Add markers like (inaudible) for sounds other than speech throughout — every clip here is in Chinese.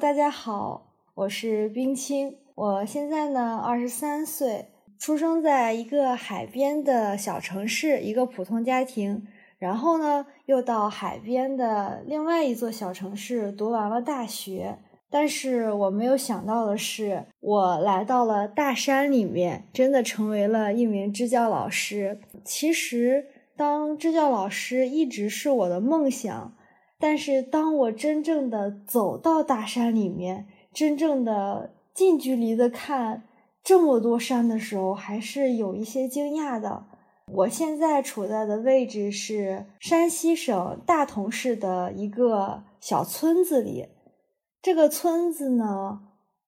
大家好，我是冰清，我现在呢二十三岁，出生在一个海边的小城市，一个普通家庭。然后呢，又到海边的另外一座小城市读完了大学。但是我没有想到的是，我来到了大山里面，真的成为了一名支教老师。其实，当支教老师一直是我的梦想。但是，当我真正的走到大山里面，真正的近距离的看这么多山的时候，还是有一些惊讶的。我现在处在的位置是山西省大同市的一个小村子里。这个村子呢，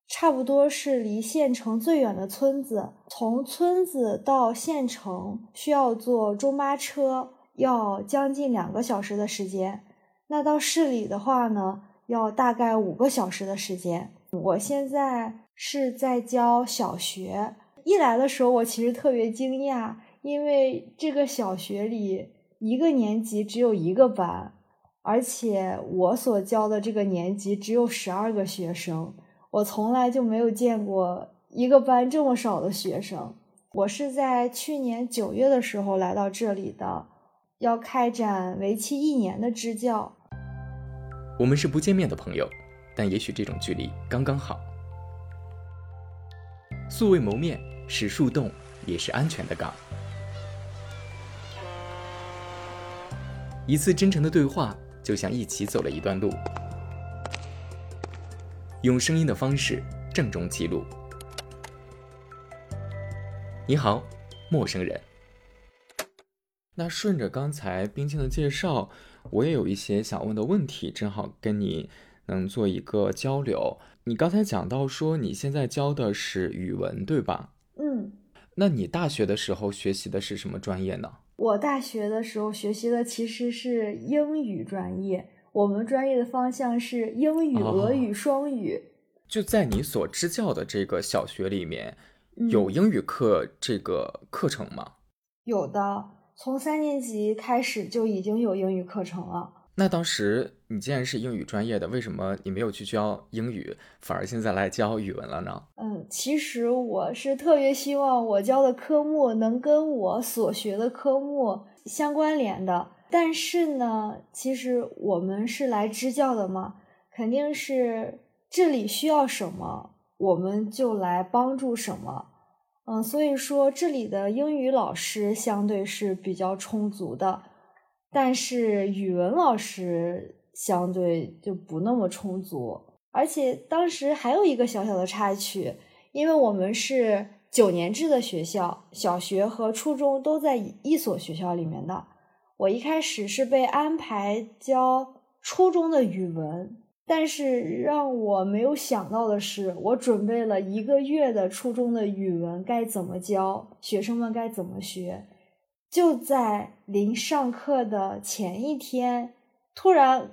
差不多是离县城最远的村子。从村子到县城需要坐中巴车，要将近两个小时的时间。那到市里的话呢，要大概五个小时的时间。我现在是在教小学，一来的时候我其实特别惊讶，因为这个小学里一个年级只有一个班，而且我所教的这个年级只有十二个学生，我从来就没有见过一个班这么少的学生。我是在去年九月的时候来到这里的，要开展为期一年的支教。我们是不见面的朋友，但也许这种距离刚刚好。素未谋面，是树洞，也是安全的港。一次真诚的对话，就像一起走了一段路。用声音的方式郑重记录。你好，陌生人。那顺着刚才冰清的介绍。我也有一些想问的问题，正好跟你能做一个交流。你刚才讲到说你现在教的是语文，对吧？嗯。那你大学的时候学习的是什么专业呢？我大学的时候学习的其实是英语专业，我们专业的方向是英语、俄语双语。就在你所支教的这个小学里面，有英语课这个课程吗？有的。从三年级开始就已经有英语课程了。那当时你既然是英语专业的，为什么你没有去教英语，反而现在来教语文了呢？嗯，其实我是特别希望我教的科目能跟我所学的科目相关联的。但是呢，其实我们是来支教的嘛，肯定是这里需要什么，我们就来帮助什么。嗯，所以说这里的英语老师相对是比较充足的，但是语文老师相对就不那么充足。而且当时还有一个小小的插曲，因为我们是九年制的学校，小学和初中都在一所学校里面的。我一开始是被安排教初中的语文。但是让我没有想到的是，我准备了一个月的初中的语文该怎么教，学生们该怎么学，就在临上课的前一天，突然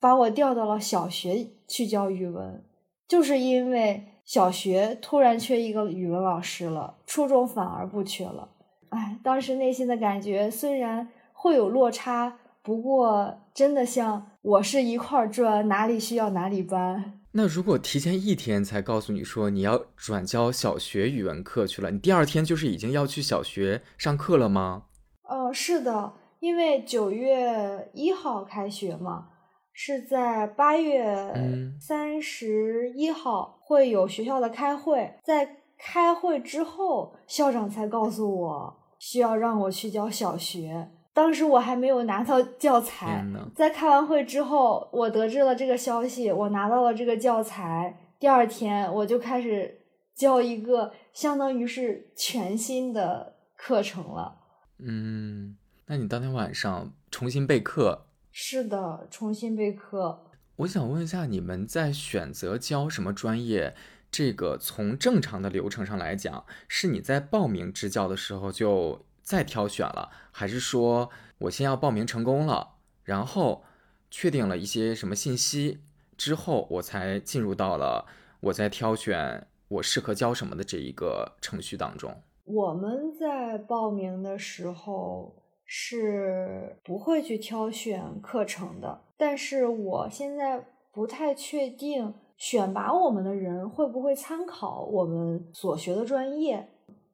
把我调到了小学去教语文，就是因为小学突然缺一个语文老师了，初中反而不缺了。哎，当时内心的感觉虽然会有落差。不过，真的像我是一块砖，哪里需要哪里搬。那如果提前一天才告诉你说你要转教小学语文课去了，你第二天就是已经要去小学上课了吗？呃，是的，因为九月一号开学嘛，是在八月三十一号会有学校的开会，在开会之后，校长才告诉我需要让我去教小学。当时我还没有拿到教材，在开完会之后，我得知了这个消息，我拿到了这个教材。第二天我就开始教一个相当于是全新的课程了。嗯，那你当天晚上重新备课？是的，重新备课。我想问一下，你们在选择教什么专业？这个从正常的流程上来讲，是你在报名支教的时候就。再挑选了，还是说我先要报名成功了，然后确定了一些什么信息之后，我才进入到了我在挑选我适合教什么的这一个程序当中。我们在报名的时候是不会去挑选课程的，但是我现在不太确定选拔我们的人会不会参考我们所学的专业？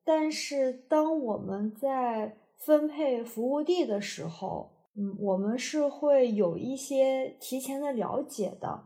但是当我们在分配服务地的时候，嗯，我们是会有一些提前的了解的，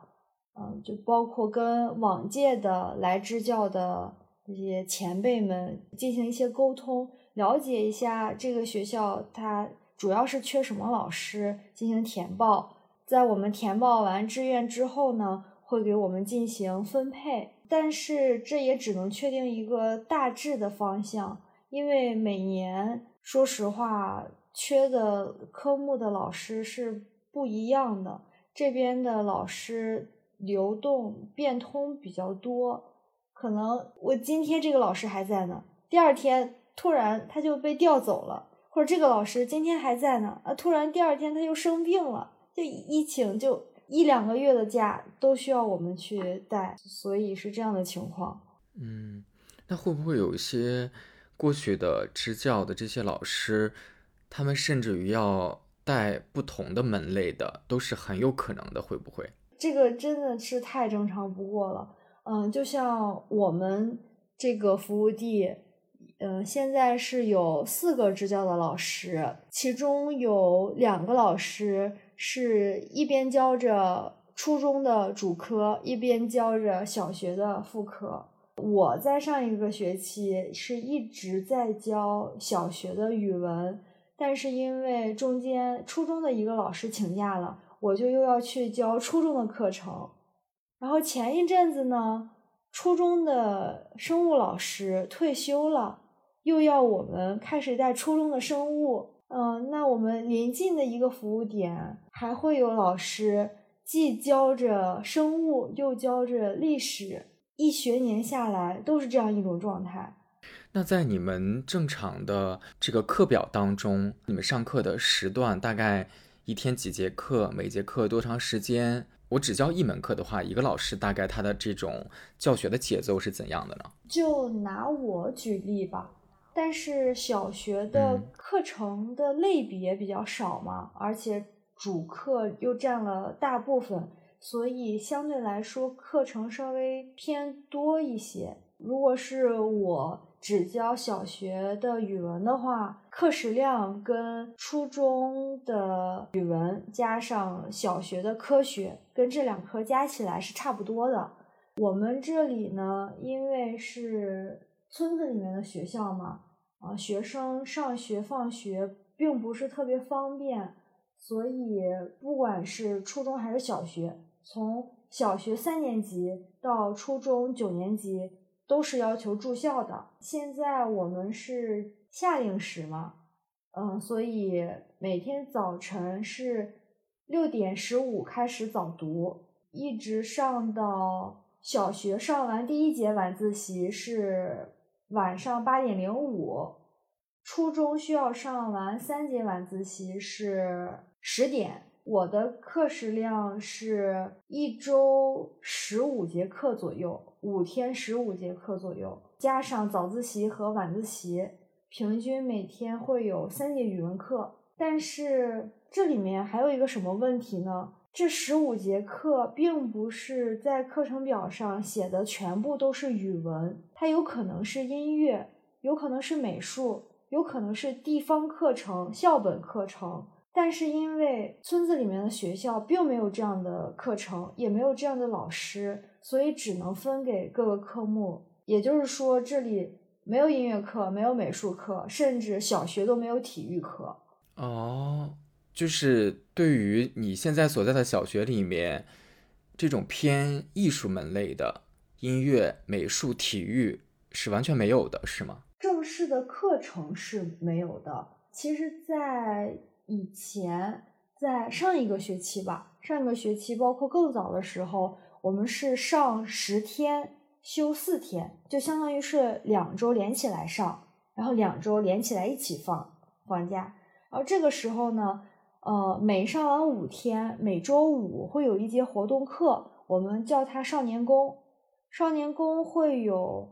嗯，就包括跟往届的来支教的这些前辈们进行一些沟通，了解一下这个学校它主要是缺什么老师，进行填报。在我们填报完志愿之后呢，会给我们进行分配，但是这也只能确定一个大致的方向，因为每年说实话。缺的科目的老师是不一样的，这边的老师流动变通比较多，可能我今天这个老师还在呢，第二天突然他就被调走了，或者这个老师今天还在呢，啊，突然第二天他又生病了，就一请就一两个月的假都需要我们去带，所以是这样的情况。嗯，那会不会有一些过去的支教的这些老师？他们甚至于要带不同的门类的，都是很有可能的，会不会？这个真的是太正常不过了。嗯，就像我们这个服务地，嗯，现在是有四个支教的老师，其中有两个老师是一边教着初中的主科，一边教着小学的副科。我在上一个学期是一直在教小学的语文。但是因为中间初中的一个老师请假了，我就又要去教初中的课程。然后前一阵子呢，初中的生物老师退休了，又要我们开始带初中的生物。嗯，那我们临近的一个服务点还会有老师既教着生物又教着历史，一学年下来都是这样一种状态。那在你们正常的这个课表当中，你们上课的时段大概一天几节课，每节课多长时间？我只教一门课的话，一个老师大概他的这种教学的节奏是怎样的呢？就拿我举例吧，但是小学的课程的类别比较少嘛，而且主课又占了大部分，所以相对来说课程稍微偏多一些。如果是我。只教小学的语文的话，课时量跟初中的语文加上小学的科学，跟这两科加起来是差不多的。我们这里呢，因为是村子里面的学校嘛，啊，学生上学放学并不是特别方便，所以不管是初中还是小学，从小学三年级到初中九年级。都是要求住校的。现在我们是夏令时嘛，嗯，所以每天早晨是六点十五开始早读，一直上到小学上完第一节晚自习是晚上八点零五，初中需要上完三节晚自习是十点。我的课时量是一周十五节课左右。五天十五节课左右，加上早自习和晚自习，平均每天会有三节语文课。但是这里面还有一个什么问题呢？这十五节课并不是在课程表上写的全部都是语文，它有可能是音乐，有可能是美术，有可能是地方课程、校本课程。但是因为村子里面的学校并没有这样的课程，也没有这样的老师。所以只能分给各个科目，也就是说，这里没有音乐课，没有美术课，甚至小学都没有体育课。哦，就是对于你现在所在的小学里面，这种偏艺术门类的音乐、美术、体育是完全没有的，是吗？正式的课程是没有的。其实，在以前，在上一个学期吧，上一个学期，包括更早的时候。我们是上十天，休四天，就相当于是两周连起来上，然后两周连起来一起放放假。然后这个时候呢，呃，每上完五天，每周五会有一节活动课，我们叫它少年宫。少年宫会有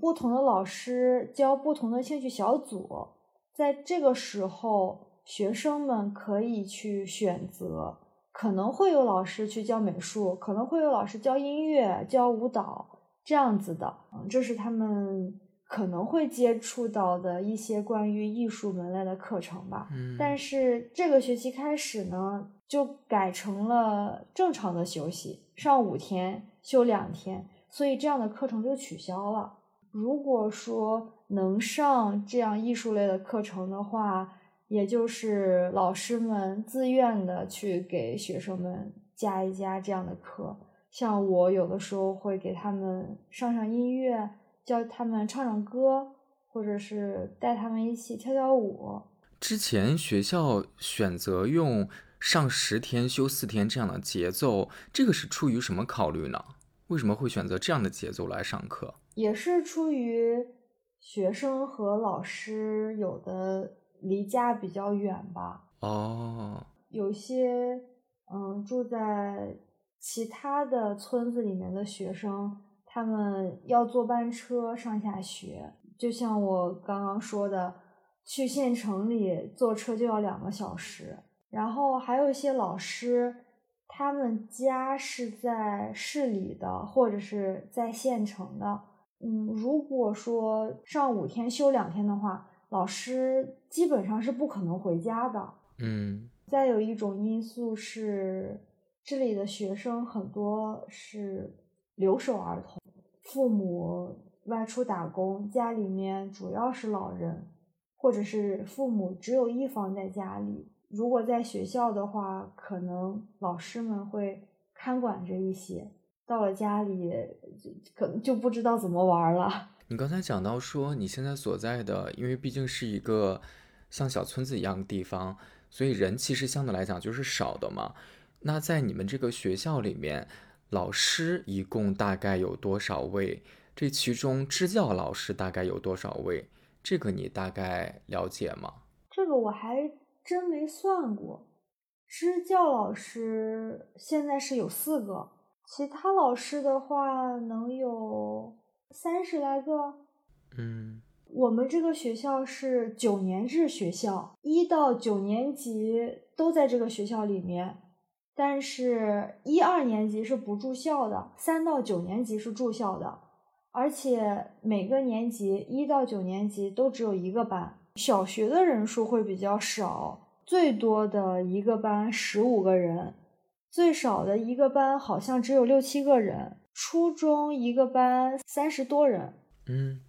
不同的老师教不同的兴趣小组，在这个时候，学生们可以去选择。可能会有老师去教美术，可能会有老师教音乐、教舞蹈这样子的，嗯，这是他们可能会接触到的一些关于艺术门类的课程吧。嗯，但是这个学期开始呢，就改成了正常的休息，上五天休两天，所以这样的课程就取消了。如果说能上这样艺术类的课程的话，也就是老师们自愿的去给学生们加一加这样的课。像我有的时候会给他们上上音乐，教他们唱唱歌，或者是带他们一起跳跳舞。之前学校选择用上十天休四天这样的节奏，这个是出于什么考虑呢？为什么会选择这样的节奏来上课？也是出于学生和老师有的离家比较远吧。哦，有些嗯住在其他的村子里面的学生，他们要坐班车上下学，就像我刚刚说的，去县城里坐车就要两个小时。然后还有一些老师，他们家是在市里的，或者是在县城的。嗯，如果说上五天休两天的话，老师基本上是不可能回家的。嗯，再有一种因素是，这里的学生很多是留守儿童，父母外出打工，家里面主要是老人，或者是父母只有一方在家里。如果在学校的话，可能老师们会看管着一些。到了家里，可能就不知道怎么玩了。(laughs) 你刚才讲到说，你现在所在的，因为毕竟是一个像小村子一样的地方，所以人其实相对来讲就是少的嘛。那在你们这个学校里面，老师一共大概有多少位？这其中支教老师大概有多少位？这个你大概了解吗？这个我还真没算过。支教老师现在是有四个。其他老师的话能有三十来个，嗯，我们这个学校是九年制学校，一到九年级都在这个学校里面，但是一二年级是不住校的，三到九年级是住校的，而且每个年级一到九年级都只有一个班，小学的人数会比较少，最多的一个班十五个人。最少的一个班好像只有六七个人，初中一个班三十多人。嗯，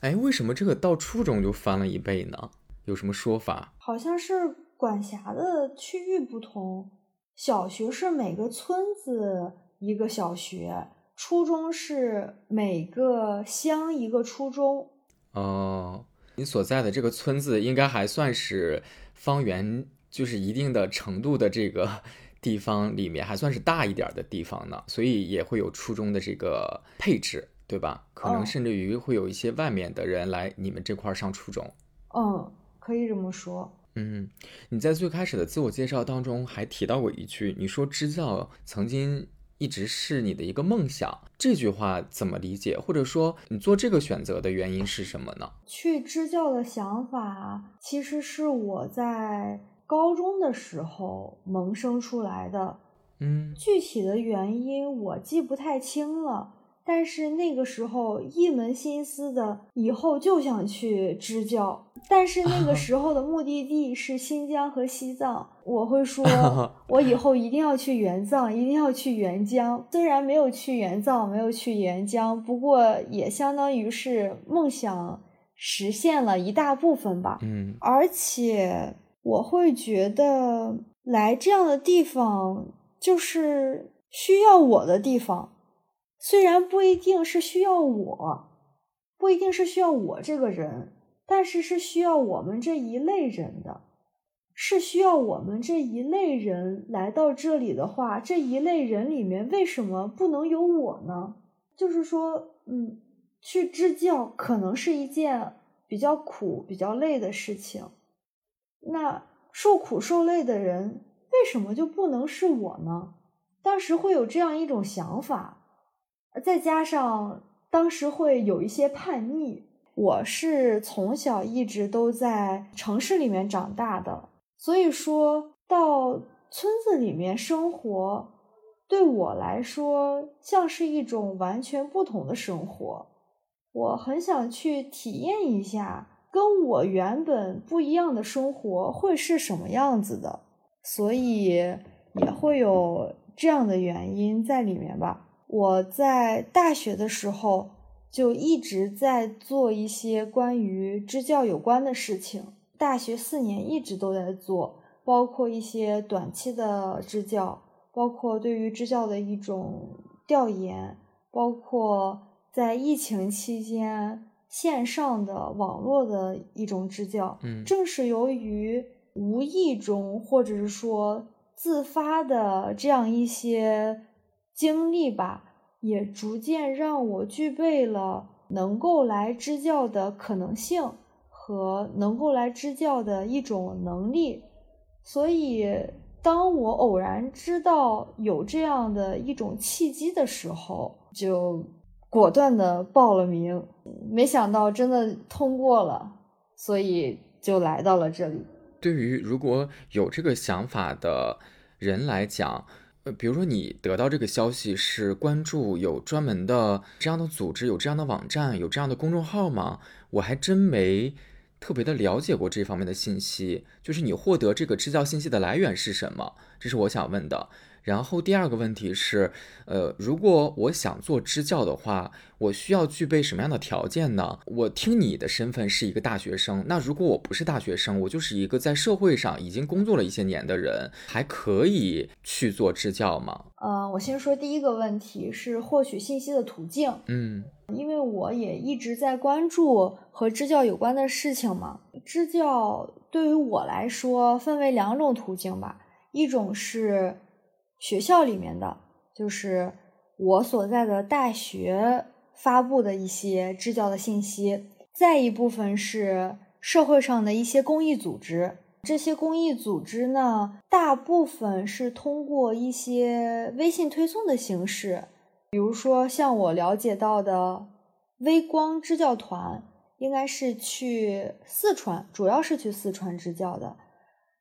哎，为什么这个到初中就翻了一倍呢？有什么说法？好像是管辖的区域不同，小学是每个村子一个小学，初中是每个乡一个初中。哦，你所在的这个村子应该还算是方圆就是一定的程度的这个。(laughs) 地方里面还算是大一点的地方呢，所以也会有初中的这个配置，对吧？可能甚至于会有一些外面的人来你们这块上初中。嗯，可以这么说。嗯，你在最开始的自我介绍当中还提到过一句，你说支教曾经一直是你的一个梦想，这句话怎么理解？或者说你做这个选择的原因是什么呢？去支教的想法其实是我在。高中的时候萌生出来的，嗯，具体的原因我记不太清了。但是那个时候一门心思的，以后就想去支教。但是那个时候的目的地是新疆和西藏，我会说，(laughs) 我以后一定要去援藏，一定要去援疆。虽然没有去援藏，没有去援疆，不过也相当于是梦想实现了一大部分吧。嗯，而且。我会觉得来这样的地方就是需要我的地方，虽然不一定是需要我，不一定是需要我这个人，但是是需要我们这一类人的，是需要我们这一类人来到这里的话，这一类人里面为什么不能有我呢？就是说，嗯，去支教可能是一件比较苦、比较累的事情。那受苦受累的人为什么就不能是我呢？当时会有这样一种想法，再加上当时会有一些叛逆。我是从小一直都在城市里面长大的，所以说到村子里面生活，对我来说像是一种完全不同的生活。我很想去体验一下跟我原本不一样的生活会是什么样子的，所以也会有这样的原因在里面吧。我在大学的时候就一直在做一些关于支教有关的事情，大学四年一直都在做，包括一些短期的支教，包括对于支教的一种调研，包括。在疫情期间，线上的网络的一种支教，嗯，正是由于无意中或者是说自发的这样一些经历吧，也逐渐让我具备了能够来支教的可能性和能够来支教的一种能力。所以，当我偶然知道有这样的一种契机的时候，就。果断的报了名，没想到真的通过了，所以就来到了这里。对于如果有这个想法的人来讲，呃，比如说你得到这个消息是关注有专门的这样的组织，有这样的网站，有这样的公众号吗？我还真没特别的了解过这方面的信息。就是你获得这个支教信息的来源是什么？这是我想问的。然后第二个问题是，呃，如果我想做支教的话，我需要具备什么样的条件呢？我听你的身份是一个大学生，那如果我不是大学生，我就是一个在社会上已经工作了一些年的人，还可以去做支教吗？呃，我先说第一个问题是获取信息的途径。嗯，因为我也一直在关注和支教有关的事情嘛。支教对于我来说分为两种途径吧，一种是。学校里面的就是我所在的大学发布的一些支教的信息，再一部分是社会上的一些公益组织。这些公益组织呢，大部分是通过一些微信推送的形式，比如说像我了解到的微光支教团，应该是去四川，主要是去四川支教的。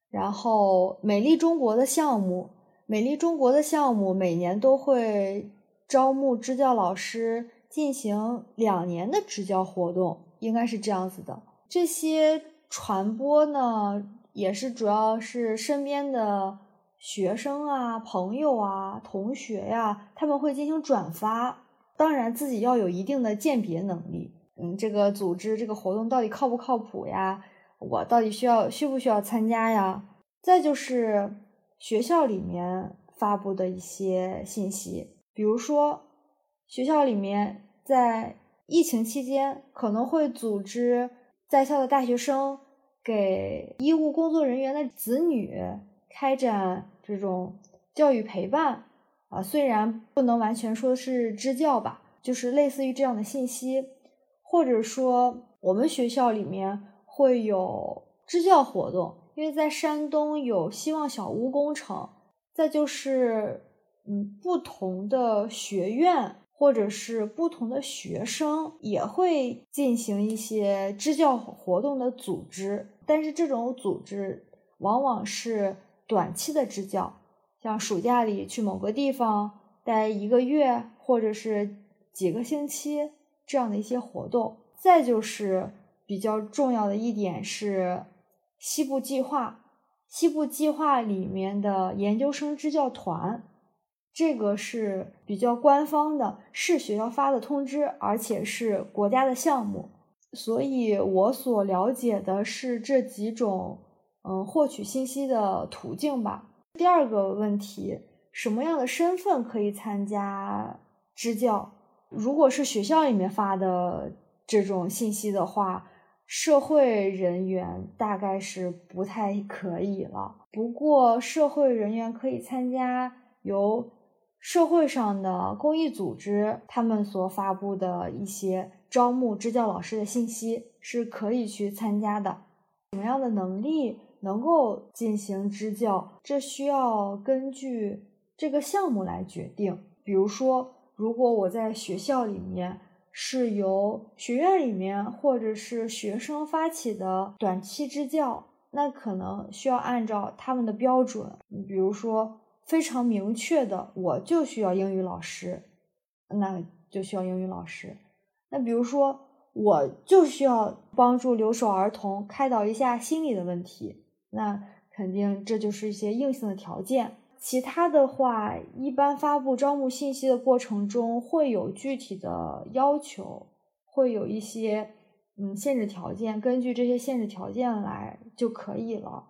然后美丽中国的项目。美丽中国的项目每年都会招募支教老师进行两年的支教活动，应该是这样子的。这些传播呢，也是主要是身边的学生啊、朋友啊、同学呀，他们会进行转发。当然，自己要有一定的鉴别能力。嗯，这个组织这个活动到底靠不靠谱呀？我到底需要需不需要参加呀？再就是。学校里面发布的一些信息，比如说学校里面在疫情期间可能会组织在校的大学生给医务工作人员的子女开展这种教育陪伴啊，虽然不能完全说是支教吧，就是类似于这样的信息，或者说我们学校里面会有支教活动。因为在山东有希望小屋工程，再就是，嗯，不同的学院或者是不同的学生也会进行一些支教活动的组织，但是这种组织往往是短期的支教，像暑假里去某个地方待一个月或者是几个星期这样的一些活动。再就是比较重要的一点是。西部计划，西部计划里面的研究生支教团，这个是比较官方的，是学校发的通知，而且是国家的项目。所以我所了解的是这几种，嗯，获取信息的途径吧。第二个问题，什么样的身份可以参加支教？如果是学校里面发的这种信息的话。社会人员大概是不太可以了，不过社会人员可以参加由社会上的公益组织他们所发布的一些招募支教老师的信息，是可以去参加的。什么样的能力能够进行支教，这需要根据这个项目来决定。比如说，如果我在学校里面。是由学院里面或者是学生发起的短期支教，那可能需要按照他们的标准，比如说非常明确的，我就需要英语老师，那就需要英语老师。那比如说，我就需要帮助留守儿童开导一下心理的问题，那肯定这就是一些硬性的条件。其他的话，一般发布招募信息的过程中会有具体的要求，会有一些。嗯，限制条件根据这些限制条件来就可以了。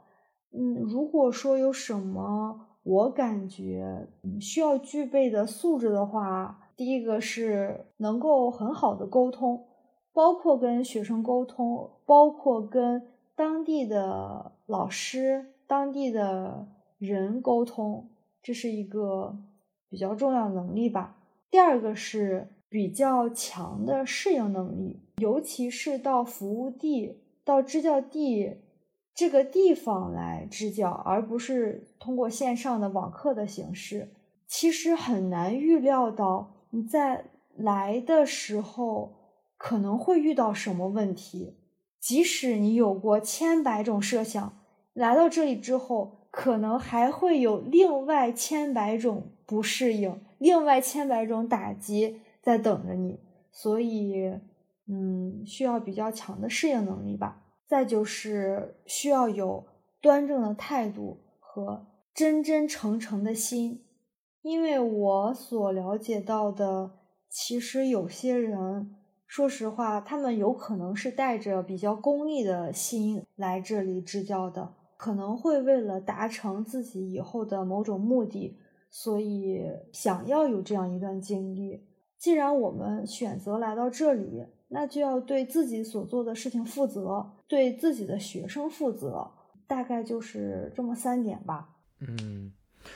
嗯，如果说有什么我感觉需要具备的素质的话，第一个是能够很好的沟通，包括跟学生沟通，包括跟当地的老师、当地的人沟通，这是一个比较重要能力吧。第二个是。比较强的适应能力，尤其是到服务地、到支教地这个地方来支教，而不是通过线上的网课的形式。其实很难预料到你在来的时候可能会遇到什么问题。即使你有过千百种设想，来到这里之后，可能还会有另外千百种不适应，另外千百种打击。在等着你，所以，嗯，需要比较强的适应能力吧。再就是需要有端正的态度和真真诚诚的心，因为我所了解到的，其实有些人，说实话，他们有可能是带着比较功利的心来这里支教的，可能会为了达成自己以后的某种目的，所以想要有这样一段经历。既然我们选择来到这里，那就要对自己所做的事情负责，对自己的学生负责，大概就是这么三点吧。嗯，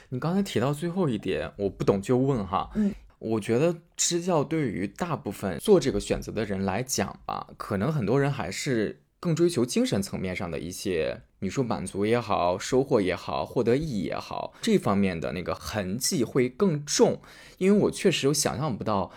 你刚才提到最后一点，我不懂就问哈。嗯，我觉得支教对于大部分做这个选择的人来讲吧，可能很多人还是。更追求精神层面上的一些，你说满足也好，收获也好，获得意义也好，这方面的那个痕迹会更重。因为我确实有想象不到，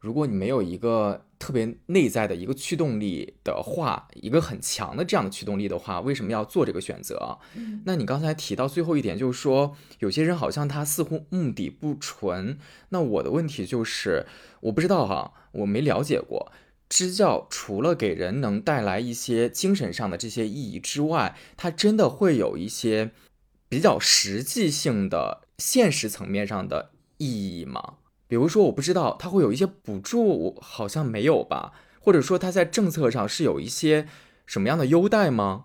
如果你没有一个特别内在的一个驱动力的话，一个很强的这样的驱动力的话，为什么要做这个选择？嗯那你刚才提到最后一点，就是说有些人好像他似乎目的不纯。那我的问题就是，我不知道哈，我没了解过。支教除了给人能带来一些精神上的这些意义之外，它真的会有一些比较实际性的现实层面上的意义吗？比如说，我不知道它会有一些补助，好像没有吧？或者说，它在政策上是有一些什么样的优待吗？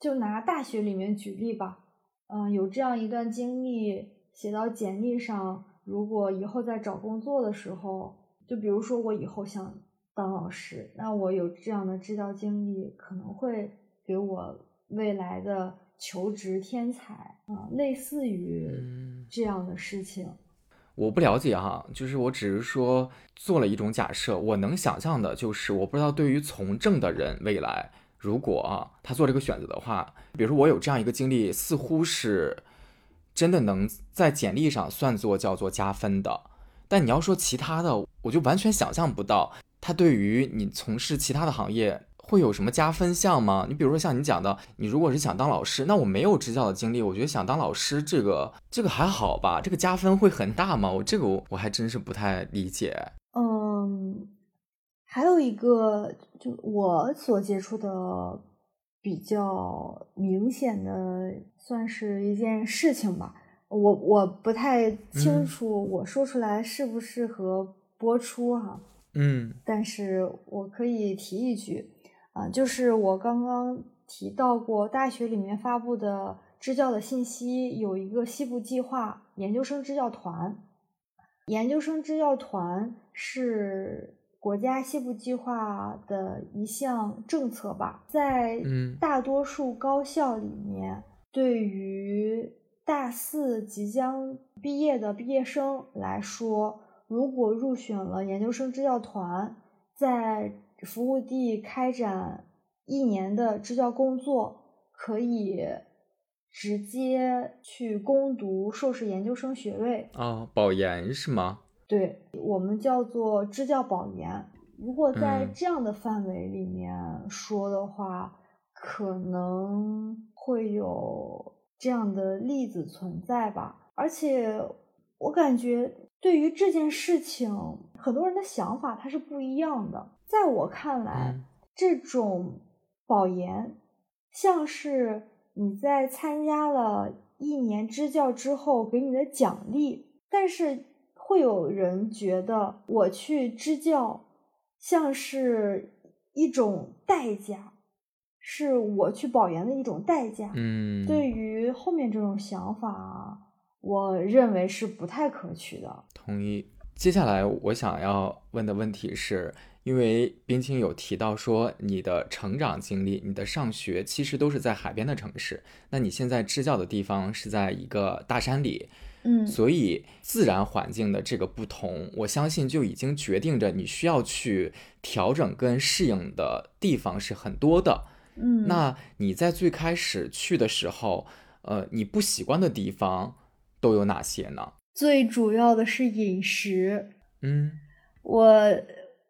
就拿大学里面举例吧，嗯，有这样一段经历写到简历上，如果以后在找工作的时候，就比如说我以后想。当老师，那我有这样的支教经历，可能会给我未来的求职添彩啊，类似于这样的事情。我不了解哈，就是我只是说做了一种假设，我能想象的就是，我不知道对于从政的人，未来如果啊他做这个选择的话，比如说我有这样一个经历，似乎是真的能在简历上算作叫做加分的。但你要说其他的，我就完全想象不到。它对于你从事其他的行业会有什么加分项吗？你比如说像你讲的，你如果是想当老师，那我没有支教的经历，我觉得想当老师这个这个还好吧？这个加分会很大吗？我这个我我还真是不太理解。嗯，还有一个就我所接触的比较明显的，算是一件事情吧。我我不太清楚，我说出来适不适合播出哈。嗯，但是我可以提一句，啊，就是我刚刚提到过，大学里面发布的支教的信息有一个西部计划研究生支教团，研究生支教团是国家西部计划的一项政策吧，在大多数高校里面，对于大四即将毕业的毕业生来说。如果入选了研究生支教团，在服务地开展一年的支教工作，可以直接去攻读硕士研究生学位啊，保研是吗？对，我们叫做支教保研。如果在这样的范围里面说的话，可能会有这样的例子存在吧。而且我感觉对于这件事情，很多人的想法它是不一样的。在我看来，这种保研像是你在参加了一年支教之后给你的奖励，但是会有人觉得我去支教像是一种代价，是我去保研的一种代价。嗯，对于后面这种想法，我认为是不太可取的。同意。接下来我想要问的问题是。因为冰清有提到说，你的成长经历、你的上学其实都是在海边的城市。那你现在支教的地方是在一个大山里，嗯，所以自然环境的这个不同，我相信就已经决定着你需要去调整跟适应的地方是很多的。嗯，那你在最开始去的时候，呃，你不习惯的地方都有哪些呢？最主要的是饮食。嗯，我。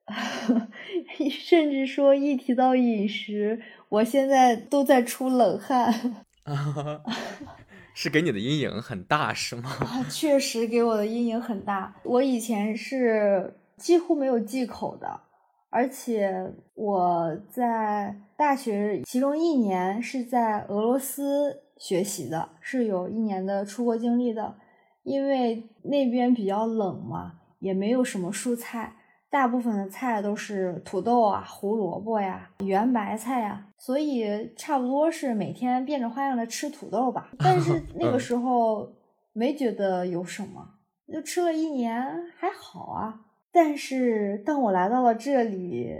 (laughs) 甚至说，一提到饮食，我现在都在出冷汗。(laughs) (laughs) 是给你的阴影很大，是吗？确实给我的阴影很大。我以前是几乎没有忌口的，而且我在大学其中一年是在俄罗斯学习的，是有一年的出国经历的。因为那边比较冷嘛，也没有什么蔬菜。大部分的菜都是土豆啊、胡萝卜呀、圆白菜呀，所以差不多是每天变着花样的吃土豆吧。(laughs) 但是 (laughs) 那个时候没觉得有什么，就吃了一年还好啊。但是当我来到了这里，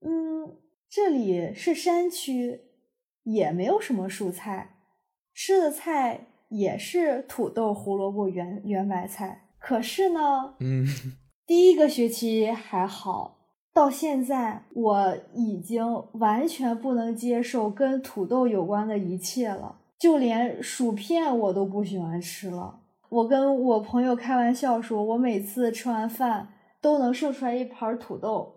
嗯，这里是山区，也没有什么蔬菜，吃的菜也是土豆、胡萝卜、圆圆白菜。可是呢，嗯。第一个学期还好，到现在我已经完全不能接受跟土豆有关的一切了，就连薯片我都不喜欢吃了。我跟我朋友开玩笑说，我每次吃完饭都能剩出来一盘土豆，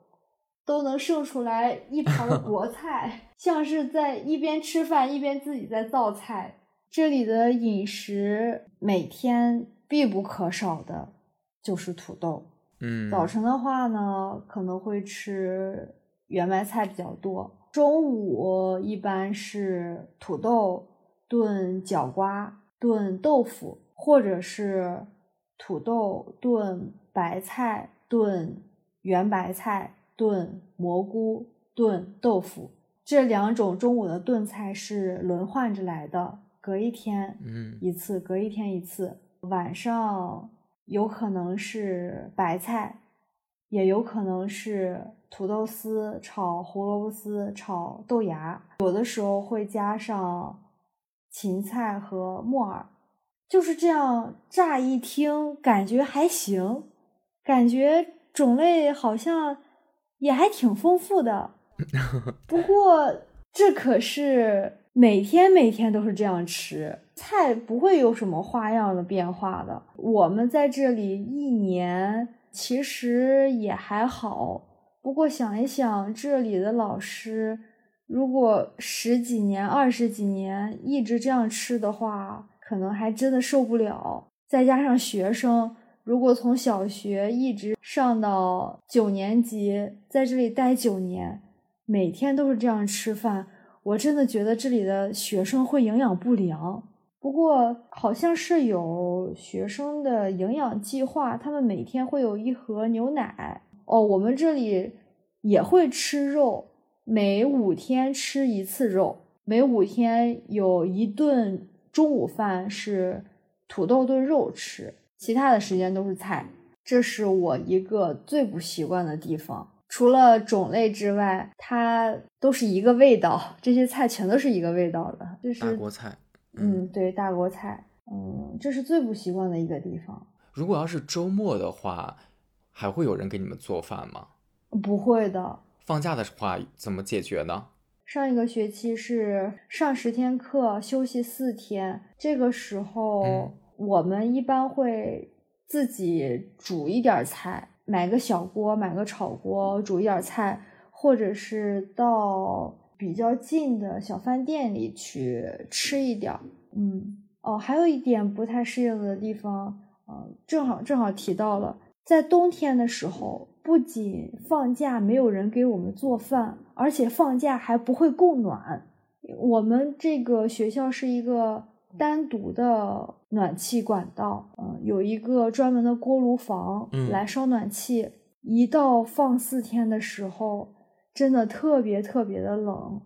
都能剩出来一盘国 (laughs) 菜，像是在一边吃饭一边自己在造菜。这里的饮食每天必不可少的就是土豆。嗯，早晨的话呢，可能会吃圆白菜比较多。中午一般是土豆炖角瓜炖豆腐，或者是土豆炖白菜炖圆白菜炖蘑菇炖豆腐。这两种中午的炖菜是轮换着来的，隔一天嗯一次，隔一天一次。晚上。有可能是白菜，也有可能是土豆丝炒胡萝卜丝炒豆芽，有的时候会加上芹菜和木耳，就是这样。乍一听感觉还行，感觉种类好像也还挺丰富的。(laughs) 不过这可是每天每天都是这样吃。菜不会有什么花样的变化的。我们在这里一年其实也还好，不过想一想，这里的老师如果十几年、二十几年一直这样吃的话，可能还真的受不了。再加上学生，如果从小学一直上到九年级，在这里待九年，每天都是这样吃饭，我真的觉得这里的学生会营养不良。不过好像是有学生的营养计划，他们每天会有一盒牛奶哦。我们这里也会吃肉，每五天吃一次肉，每五天有一顿中午饭是土豆炖肉吃，其他的时间都是菜。这是我一个最不习惯的地方。除了种类之外，它都是一个味道，这些菜全都是一个味道的，就是大锅菜。嗯，对，大锅菜，嗯，这是最不习惯的一个地方。如果要是周末的话，还会有人给你们做饭吗？不会的。放假的话怎么解决呢？上一个学期是上十天课，休息四天，这个时候我们一般会自己煮一点菜，买个小锅，买个炒锅，煮一点菜，或者是到。比较近的小饭店里去吃一点。嗯，哦，还有一点不太适应的地方，呃，正好正好提到了，在冬天的时候，不仅放假没有人给我们做饭，而且放假还不会供暖。我们这个学校是一个单独的暖气管道，嗯、有一个专门的锅炉房嗯来烧暖气。一到放四天的时候，真的特别特别的冷。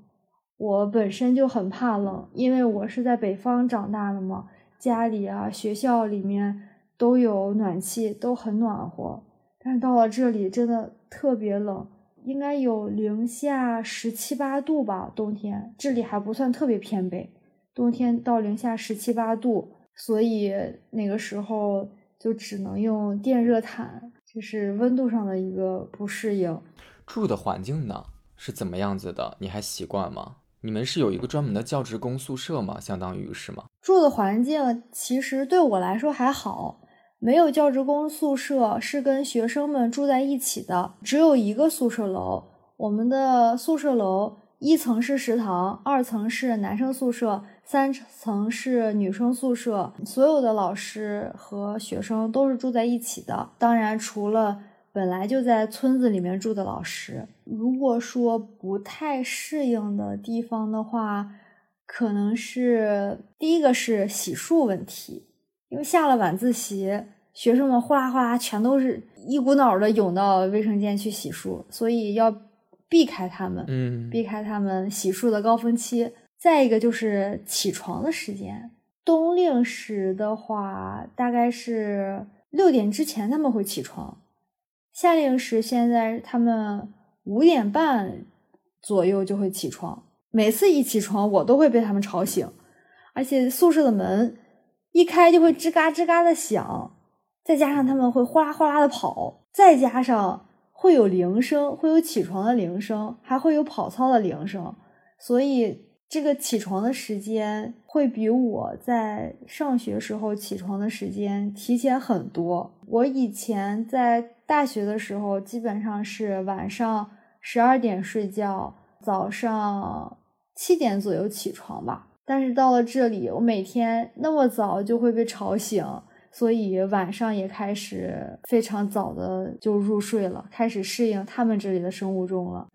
我本身就很怕冷，因为我是在北方长大的嘛，家里啊、学校里面都有暖气，都很暖和。但是到了这里，真的特别冷，应该有零下十七八度吧，冬天。这里还不算特别偏北，冬天到零下十七八度，所以那个时候就只能用电热毯，这是温度上的一个不适应。住的环境呢是怎么样子的？你还习惯吗？你们是有一个专门的教职工宿舍吗？相当于是吗？住的环境其实对我来说还好，没有教职工宿舍，是跟学生们住在一起的，只有一个宿舍楼。我们的宿舍楼一层是食堂，二层是男生宿舍，三层是女生宿舍。所有的老师和学生都是住在一起的，当然除了本来就在村子里面住的老师。如果说不太适应的地方的话，可能是第一个是洗漱问题，因为下了晚自习，学生们哗啦哗啦全都是一股脑的涌到卫生间去洗漱，所以要避开他们，嗯，避开他们洗漱的高峰期。再一个就是起床的时间，冬令时的话，大概是六点之前他们会起床，夏令时现在他们五点半左右就会起床。每次一起床，我都会被他们吵醒，而且宿舍的门一开就会吱嘎吱嘎的响，再加上他们会哗啦哗啦的跑，再加上会有铃声，会有起床的铃声，还会有跑操的铃声，所以这个起床的时间会比我在上学时候起床的时间提前很多。我以前在大学的时候，基本上是晚上十二点睡觉，早上七点左右起床吧。但是到了这里，我每天那么早就会被吵醒，所以晚上也开始非常早的就入睡了，开始适应他们这里的生物钟了。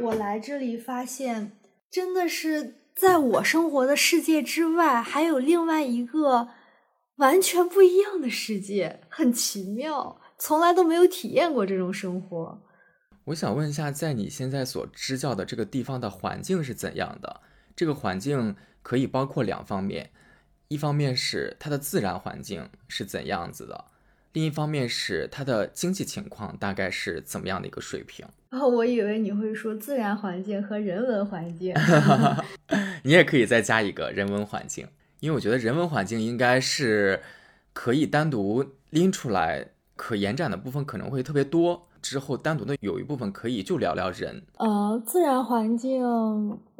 我来这里发现，真的是在我生活的世界之外，还有另外一个完全不一样的世界，很奇妙，从来都没有体验过这种生活。我想问一下，在你现在所支教的这个地方的环境是怎样的？这个环境可以包括两方面，一方面是它的自然环境是怎样子的，另一方面是它的经济情况大概是怎么样的一个水平。哦、我以为你会说自然环境和人文环境。(laughs) 你也可以再加一个人文环境，因为我觉得人文环境应该是可以单独拎出来，可延展的部分可能会特别多。之后单独的有一部分可以就聊聊人，呃，自然环境，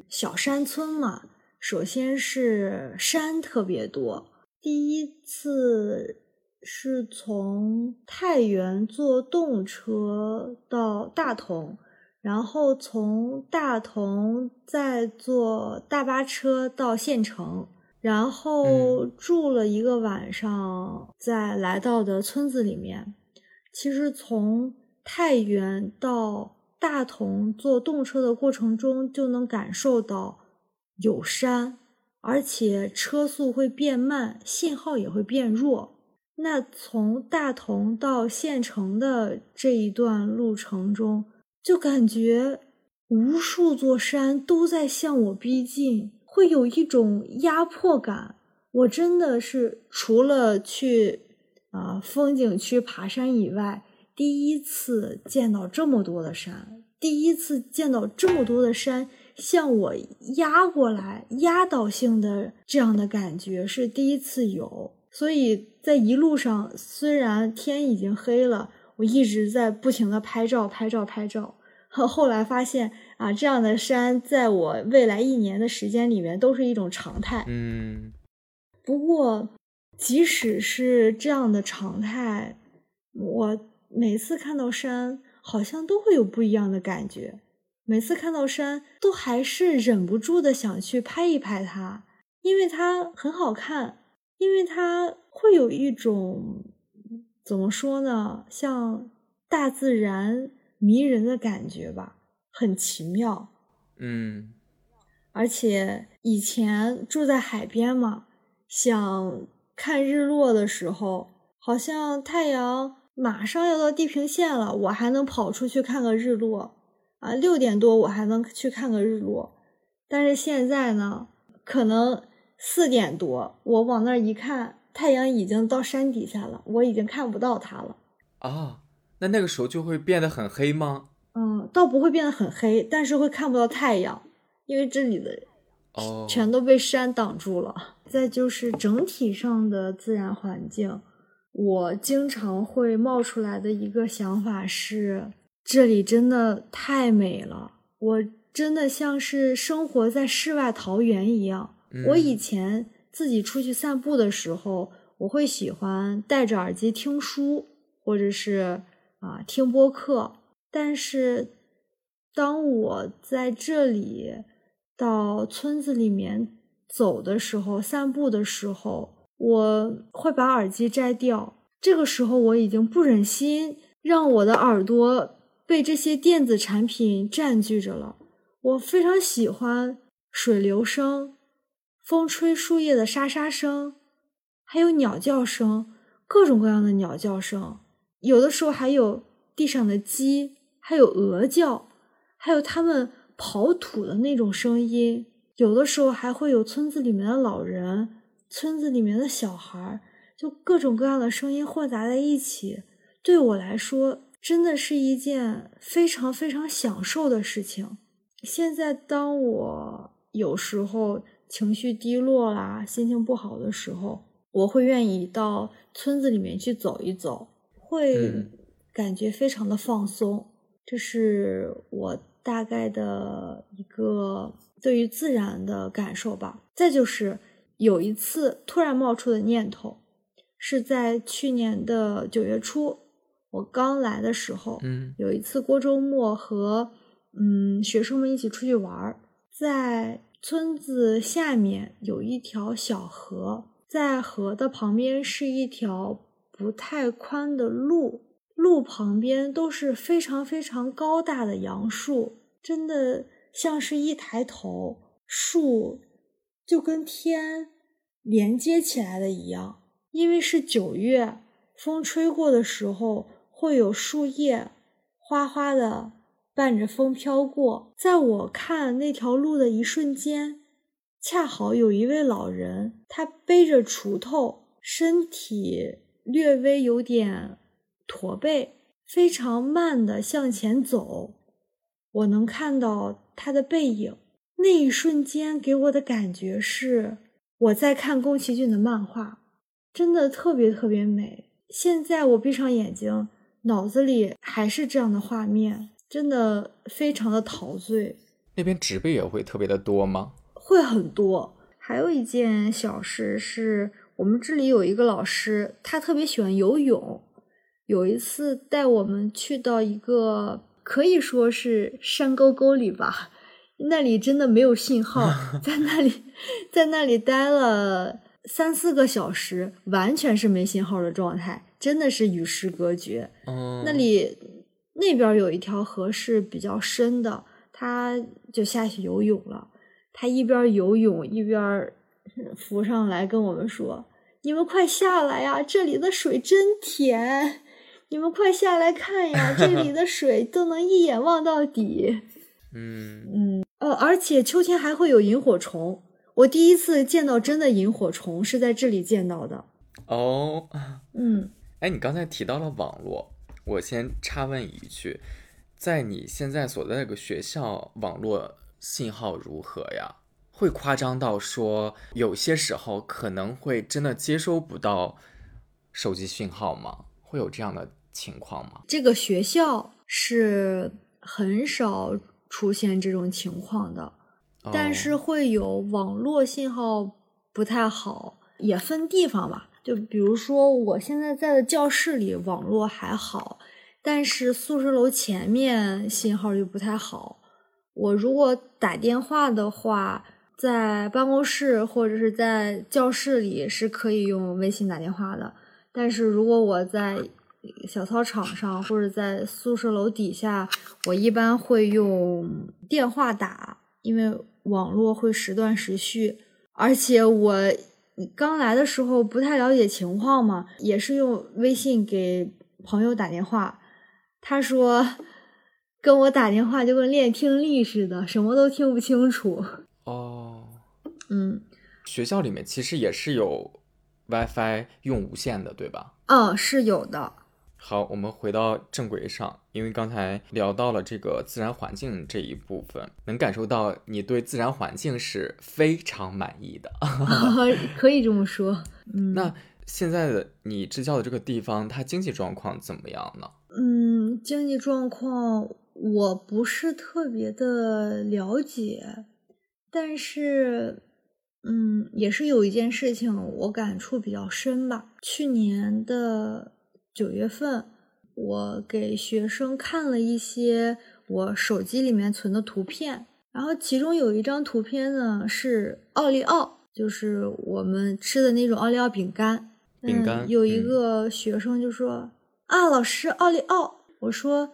小山村嘛，首先是山特别多。第一次是从太原坐动车到大同，然后从大同再坐大巴车到县城，然后住了一个晚上，再来到的村子里面。其实从太原到大同坐动车的过程中，就能感受到有山，而且车速会变慢，信号也会变弱。那从大同到县城的这一段路程中，就感觉无数座山都在向我逼近，会有一种压迫感。我真的是除了去啊、风景区爬山以外，第一次见到这么多的山，第一次见到这么多的山向我压过来，压倒性的这样的感觉是第一次有。所以在一路上，虽然天已经黑了，我一直在不停的拍照、拍照、拍照。后后来发现啊，这样的山在我未来一年的时间里面都是一种常态。嗯不过，即使是这样的常态，我每次看到山，好像都会有不一样的感觉。每次看到山，都还是忍不住的想去拍一拍它，因为它很好看，因为它会有一种怎么说呢，像大自然迷人的感觉吧，很奇妙。嗯而且以前住在海边嘛，想看日落的时候，好像太阳马上要到地平线了，我还能跑出去看个日落啊，六点多我还能去看个日落。但是现在呢，可能四点多，我往那儿一看，太阳已经到山底下了，我已经看不到它了。啊，那那个时候就会变得很黑吗？嗯，倒不会变得很黑，但是会看不到太阳，因为这里的哦，全都被山挡住了。再就是整体上的自然环境，我经常会冒出来的一个想法是，这里真的太美了，我真的像是生活在世外桃源一样。我以前自己出去散步的时候，我会喜欢戴着耳机听书，或者是啊听播客，但是当我在这里到村子里面走的时候，散步的时候，我会把耳机摘掉。这个时候，我已经不忍心让我的耳朵被这些电子产品占据着了。我非常喜欢水流声、风吹树叶的沙沙声，还有鸟叫声，各种各样的鸟叫声。有的时候还有地上的鸡，还有鹅叫，还有它们刨土的那种声音。有的时候还会有村子里面的老人，村子里面的小孩，就各种各样的声音混杂在一起。对我来说，真的是一件非常非常享受的事情。现在，当我有时候情绪低落啦、心情不好的时候，我会愿意到村子里面去走一走，会嗯感觉非常的放松。这是我大概的一个对于自然的感受吧。再就是有一次突然冒出的念头，是在去年的九月初，我刚来的时候，嗯。有一次过周末和嗯学生们一起出去玩儿，在村子下面有一条小河，在河的旁边是一条不太宽的路，路旁边都是非常非常高大的杨树，真的像是一抬头，树就跟天连接起来的一样。因为是九月，风吹过的时候会有树叶哗哗的伴着风飘过。在我看那条路的一瞬间，恰好有一位老人，他背着锄头，身体略微有点驼背，非常慢的向前走。我能看到他的背影，那一瞬间给我的感觉是我在看宫崎骏的漫画。真的特别特别美。现在我闭上眼睛，脑子里还是这样的画面，真的非常的陶醉，那边植被也会特别的多吗？会很多。还有一件小事是，我们这里有一个老师，他特别喜欢游泳。有一次带我们去到一个可以说是山沟沟里吧，那里真的没有信号，在那里，在那里待了。三四个小时，完全是没信号的状态，真的是与世隔绝。嗯，那里那边有一条河是比较深的，他就下去游泳了。他一边游泳一边浮上来跟我们说：“你们快下来呀，这里的水真甜！你们快下来看呀，这里的水都能一眼望到底。(laughs) ”嗯嗯，呃，而且秋天还会有萤火虫。我第一次见到真的萤火虫是在这里见到的。哦，嗯，哎，你刚才提到了网络，我先插问一句，在你现在所在那个学校，网络信号如何呀？会夸张到说有些时候可能会真的接收不到手机讯号吗？会有这样的情况吗？这个学校是很少出现这种情况的，但是哦会有网络信号不太好，也分地方吧。就比如说我现在在的教室里网络还好，但是宿舍楼前面信号就不太好。我如果打电话的话，在办公室或者是在教室里是可以用微信打电话的，但是如果我在小操场上或者在宿舍楼底下，我一般会用电话打，因为网络会时断时续，而且我刚来的时候不太了解情况嘛，也是用微信给朋友打电话，他说跟我打电话就跟练听力似的，什么都听不清楚。哦，嗯，学校里面其实也是有 WiFi 用无线的，对吧？嗯，是有的。好，我们回到正轨上，因为刚才聊到了这个自然环境这一部分，能感受到你对自然环境是非常满意的。(laughs) 可以这么说。嗯，那现在的你支教的这个地方，它经济状况怎么样呢？嗯，经济状况我不是特别的了解，但是，嗯，也是有一件事情我感触比较深吧。去年的九月份，我给学生看了一些我手机里面存的图片，然后其中有一张图片呢是奥利奥，就是我们吃的那种奥利奥饼干。饼干嗯、有一嗯个学生就说：“啊，老师，奥利奥。”我说：“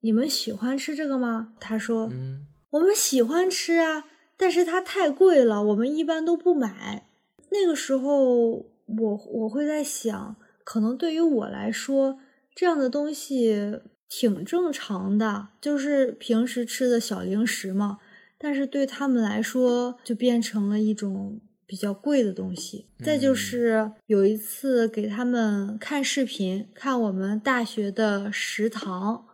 你们喜欢吃这个吗？”他说：“嗯，我们喜欢吃啊，但是它太贵了，我们一般都不买。”那个时候，我我会在想，可能对于我来说，这样的东西挺正常的，就是平时吃的小零食嘛。但是对他们来说，就变成了一种比较贵的东西。再就是有一次给他们看视频，看我们大学的食堂，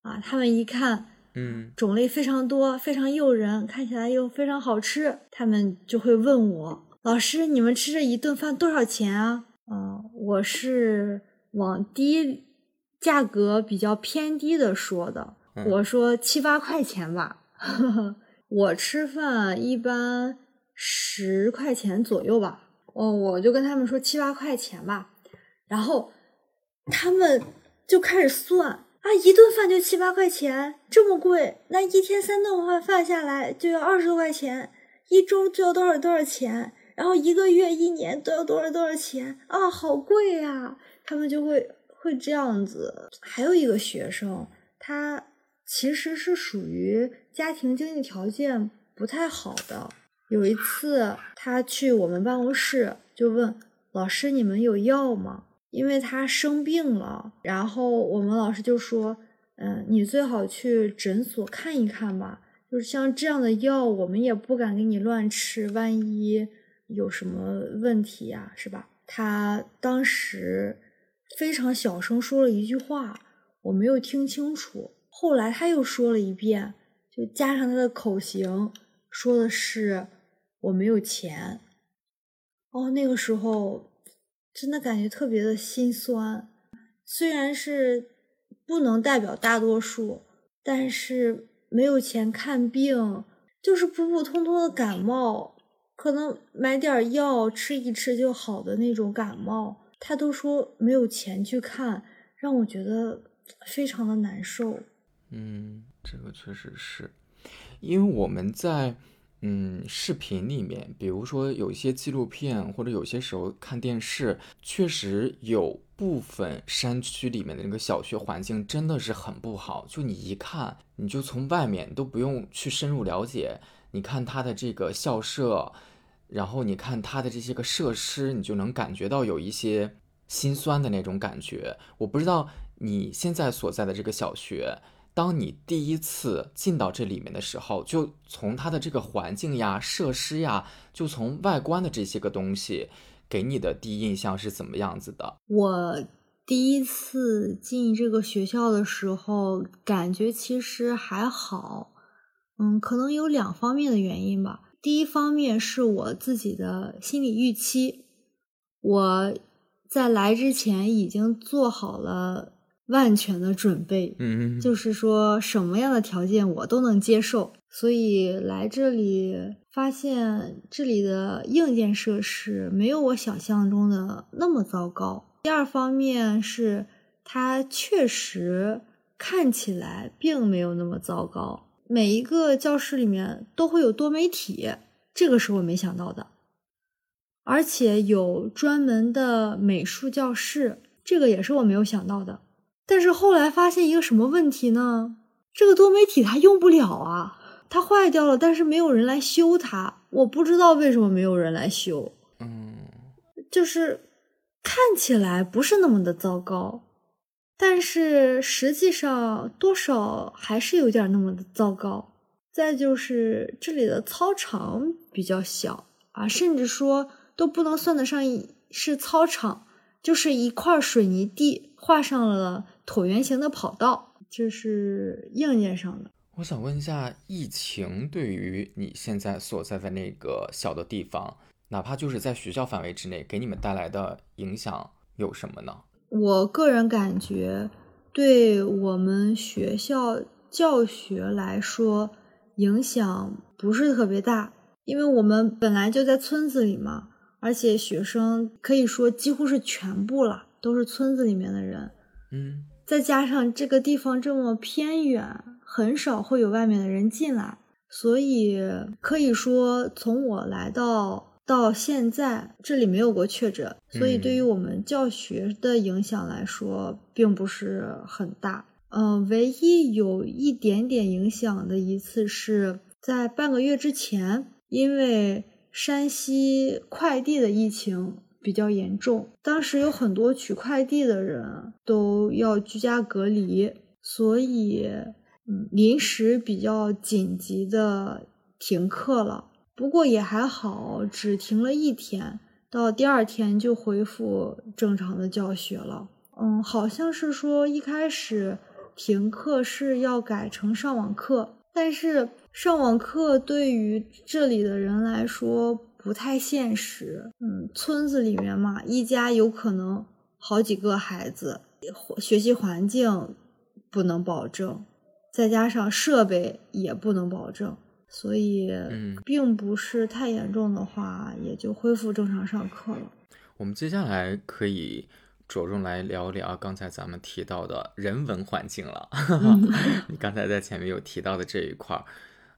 啊，他们一看，嗯，种类非常多，非常诱人，看起来又非常好吃，他们就会问我：“老师，你们吃这一顿饭多少钱啊？”嗯、我是往低价格比较偏低的说的，嗯我说七八块钱吧。(laughs) 我吃饭一般十块钱左右吧，哦，我就跟他们说七八块钱吧，然后他们就开始算啊，一顿饭就七八块钱，这么贵，那一天三顿饭饭下来就要二十多块钱，一周就要多少多少钱，然后一个月、一年都要多少多少钱啊，好贵呀、他们就会会这样子。还有一个学生，他其实是属于家庭经济条件不太好的。有一次，他去我们办公室就问老师：“你们有药吗？”因为他生病了，然后我们老师就说：“嗯，你最好去诊所看一看吧。就是像这样的药，我们也不敢给你乱吃，万一有什么问题呀、是吧？”他当时非常小声说了一句话，我没有听清楚。后来他又说了一遍，就加上他的口型，说的是“我没有钱”。哦，那个时候真的感觉特别的心酸。虽然是不能代表大多数，但是没有钱看病，就是普普通通的感冒，可能买点药吃一吃就好的那种感冒，他都说没有钱去看，让我觉得非常的难受。嗯，这个确实是，因为我们在嗯视频里面，比如说有一些纪录片，或者有些时候看电视，确实有部分山区里面的那个小学环境真的是很不好，就你一看，你就从外面都不用去深入了解，你看它的这个校舍，然后你看它的这些个设施，你就能感觉到有一些心酸的那种感觉。我不知道你现在所在的这个小学。当你第一次进到这里面的时候，就从它的这个环境呀、设施呀，就从外观的这些个东西，给你的第一印象是怎么样子的？我第一次进这个学校的时候，感觉其实还好，嗯，可能有两方面的原因吧。第一方面是我自己的心理预期，我在来之前已经做好了万全的准备，嗯，就是说什么样的条件我都能接受，所以来这里发现这里的硬件设施没有我想象中的那么糟糕。第二方面是它确实看起来并没有那么糟糕。每一个教室里面都会有多媒体，这个是我没想到的，而且有专门的美术教室，这个也是我没有想到的。但是后来发现一个什么问题呢？这个多媒体它用不了啊，它坏掉了，但是没有人来修它，我不知道为什么没有人来修。嗯，就是看起来不是那么的糟糕。但是实际上多少还是有点那么的糟糕。再就是这里的操场比较小啊，甚至说都不能算得上是操场，就是一块水泥地画上了椭圆形的跑道，这是硬件上的。我想问一下，疫情对于你现在所在的那个小的地方，哪怕就是在学校范围之内，给你们带来的影响有什么呢？我个人感觉，对我们学校教学来说，影响不是特别大，因为我们本来就在村子里嘛，而且学生可以说几乎是全部了，都是村子里面的人。嗯，再加上这个地方这么偏远，很少会有外面的人进来，所以可以说从我来到。到现在这里没有过确诊，所以对于我们教学的影响来说，并不是很大。嗯，唯一有一点点影响的一次是在半个月之前，因为山西快递的疫情比较严重，当时有很多取快递的人都要居家隔离，所以嗯，临时比较紧急的停课了。不过也还好，只停了一天，到第二天就恢复正常的教学了。嗯，好像是说一开始停课是要改成上网课，但是上网课对于这里的人来说不太现实。嗯，村子里面嘛，一家有可能好几个孩子，学习环境不能保证，再加上设备也不能保证。所以，嗯，并不是太严重的话，也就恢复正常上课了。我们接下来可以着重来聊聊刚才咱们提到的人文环境了。(laughs) 你刚才在前面有提到的这一块儿，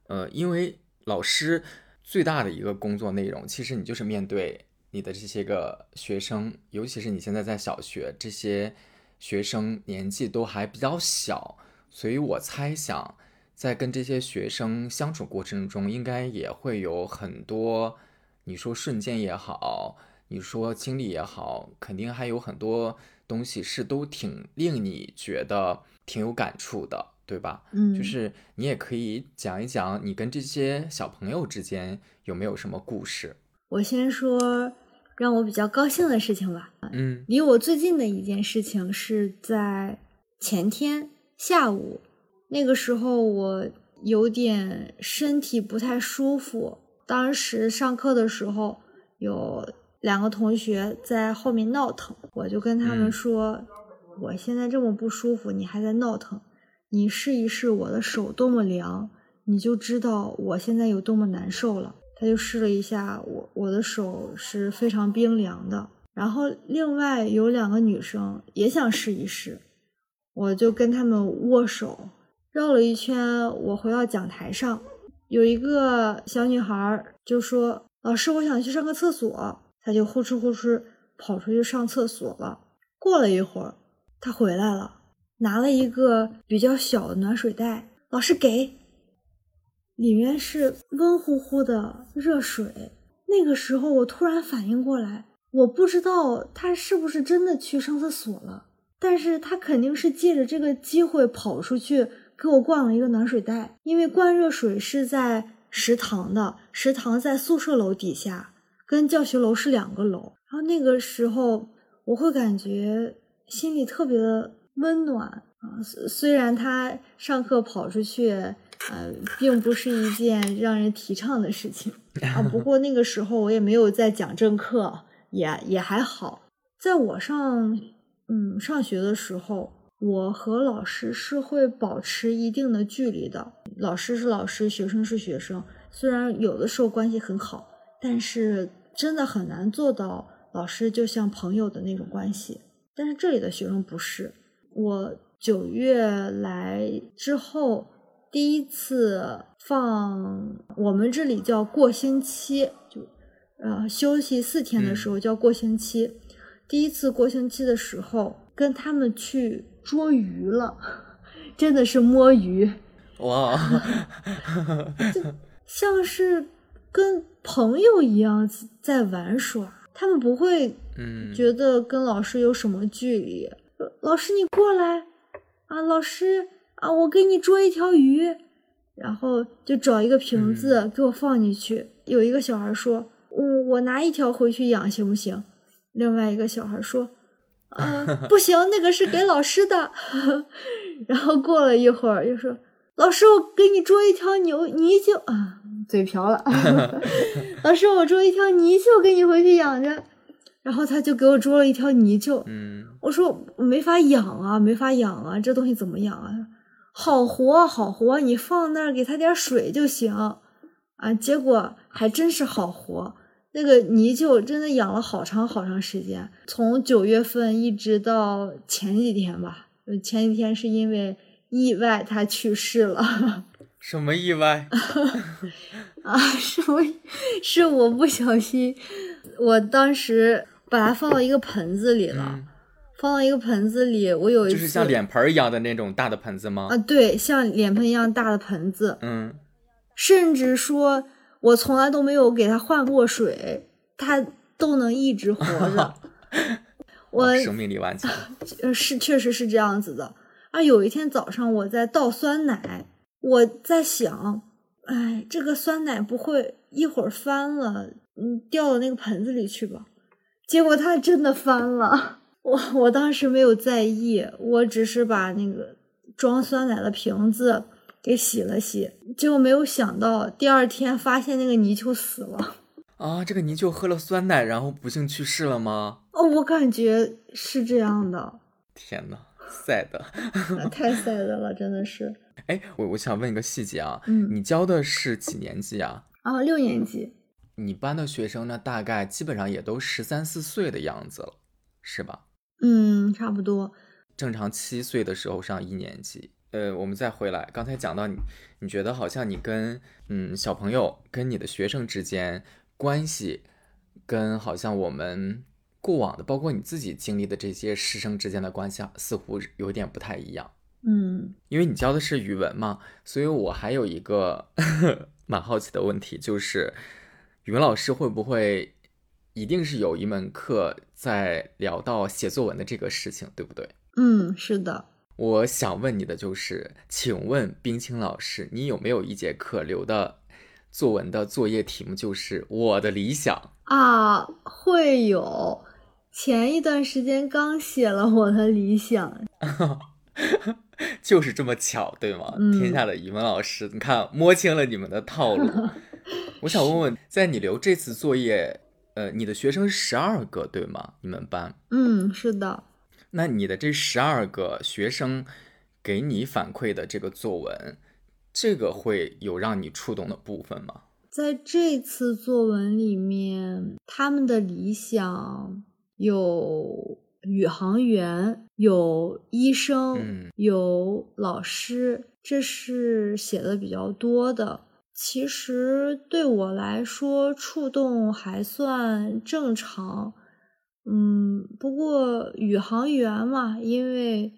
呃，因为老师最大的一个工作内容，其实你就是面对你的这些个学生，尤其是你现在在小学，这些学生年纪都还比较小，所以我猜想。在跟这些学生相处过程中，应该也会有很多，你说瞬间也好，你说经历也好，肯定还有很多东西是都挺令你觉得挺有感触的，对吧？嗯，就是你也可以讲一讲你跟这些小朋友之间有没有什么故事。我先说让我比较高兴的事情吧。嗯，离我最近的一件事情是在前天下午。那个时候我有点身体不太舒服，当时上课的时候有两个同学在后面闹腾，我就跟他们说：“我现在这么不舒服，你还在闹腾？你试一试我的手多么凉，你就知道我现在有多么难受了。”他就试了一下，我我的手是非常冰凉的。然后另外有两个女生也想试一试，我就跟他们握手。绕了一圈，我回到讲台上，有一个小女孩就说：“老师，我想去上个厕所。”她就呼哧呼哧跑出去上厕所了。过了一会儿，她回来了，拿了一个比较小的暖水袋。老师给，里面是温乎乎的热水。那个时候，我突然反应过来，我不知道她是不是真的去上厕所了，但是她肯定是借着这个机会跑出去。给我灌了一个暖水袋，因为灌热水是在食堂的，食堂在宿舍楼底下，跟教学楼是两个楼。然后那个时候，我会感觉心里特别的温暖啊。虽然他上课跑出去，呃，并不是一件让人提倡的事情。(laughs) 啊。不过那个时候我也没有在讲正课，也也还好。在我上嗯上学的时候，我和老师是会保持一定的距离的。老师是老师，学生是学生。虽然有的时候关系很好，但是真的很难做到老师就像朋友的那种关系。但是这里的学生不是。我九月来之后，第一次放我们这里叫过星期，就呃休息四天的时候叫过星期。第一次过星期的时候，跟他们去捉鱼了，(laughs) 真的是摸鱼。哇，(laughs) 就像是跟朋友一样在玩耍，他们不会嗯，觉得跟老师有什么距离。老师，你过来啊！老师啊，我给你捉一条鱼，然后就找一个瓶子给我放进去。有一个小孩说：“我我拿一条回去养行不行？”另外一个小孩说：“啊，不行，那个是给老师的。(laughs) ”然后过了一会儿又说：“老师，我给你捉一条牛泥鳅啊，嘴瓢了。(laughs) 老师，我捉一条泥鳅给你回去养着。”然后他就给我捉了一条泥鳅。嗯，我说没法养啊，没法养啊，这东西怎么养啊？好活好活，你放那儿给它点水就行啊。结果还真是好活，那个泥鳅真的养了好长好长时间，从九月份一直到前几天吧。前几天是因为意外它去世了。(laughs) 什么意外？(laughs) 啊，是我是我不小心，我当时。把它放到一个盆子里了，放到一个盆子里。我有一次就是像脸盆一样的那种大的盆子吗？啊，对，像脸盆一样大的盆子。嗯，甚至说我从来都没有给它换过水，它都能一直活着。(laughs) 我生命力顽强。(laughs) 是，确实是这样子的。啊，有一天早上我在倒酸奶，我在想，哎，这个酸奶不会一会儿翻了，嗯，掉到那个盆子里去吧？结果它真的翻了，我我当时没有在意，我只是把那个装酸奶的瓶子给洗了洗，结果没有想到第二天发现那个泥鳅死了。啊，这个泥鳅喝了酸奶，然后不幸去世了吗？哦，我感觉是这样的。天呐，晒的，太晒的了，真的是。(laughs) 哎，我我想问一个细节啊，嗯，你教的是几年级啊？啊，六年级。你班的学生呢，大概基本上也都十三四岁的样子了，是吧？嗯，差不多。正常七岁的时候上一年级。呃，我们再回来，刚才讲到你，你觉得好像你跟嗯小朋友跟你的学生之间关系，跟好像我们过往的，包括你自己经历的这些师生之间的关系，似乎有点不太一样。嗯，因为你教的是语文嘛，所以我还有一个 (laughs) 蛮好奇的问题，就是。语文老师会不会一定是有一门课在聊到写作文的这个事情，对不对？嗯，是的。我想问你的就是，请问冰清老师，你有没有一节课留的作文的作业题目就是我的理想啊？会有，前一段时间刚写了我的理想，(laughs) 就是这么巧，对吗？天下的语文老师，你看摸清了你们的套路。(laughs) 我想问问，在你留这次作业，呃，你的学生十二个对吗？你们班？嗯，是的。那你的这十二个学生给你反馈的这个作文，这个会有让你触动的部分吗？在这次作文里面，他们的理想有宇航员，有医生，嗯，有老师，这是写的比较多的。其实对我来说，触动还算正常，嗯，不过宇航员嘛，因为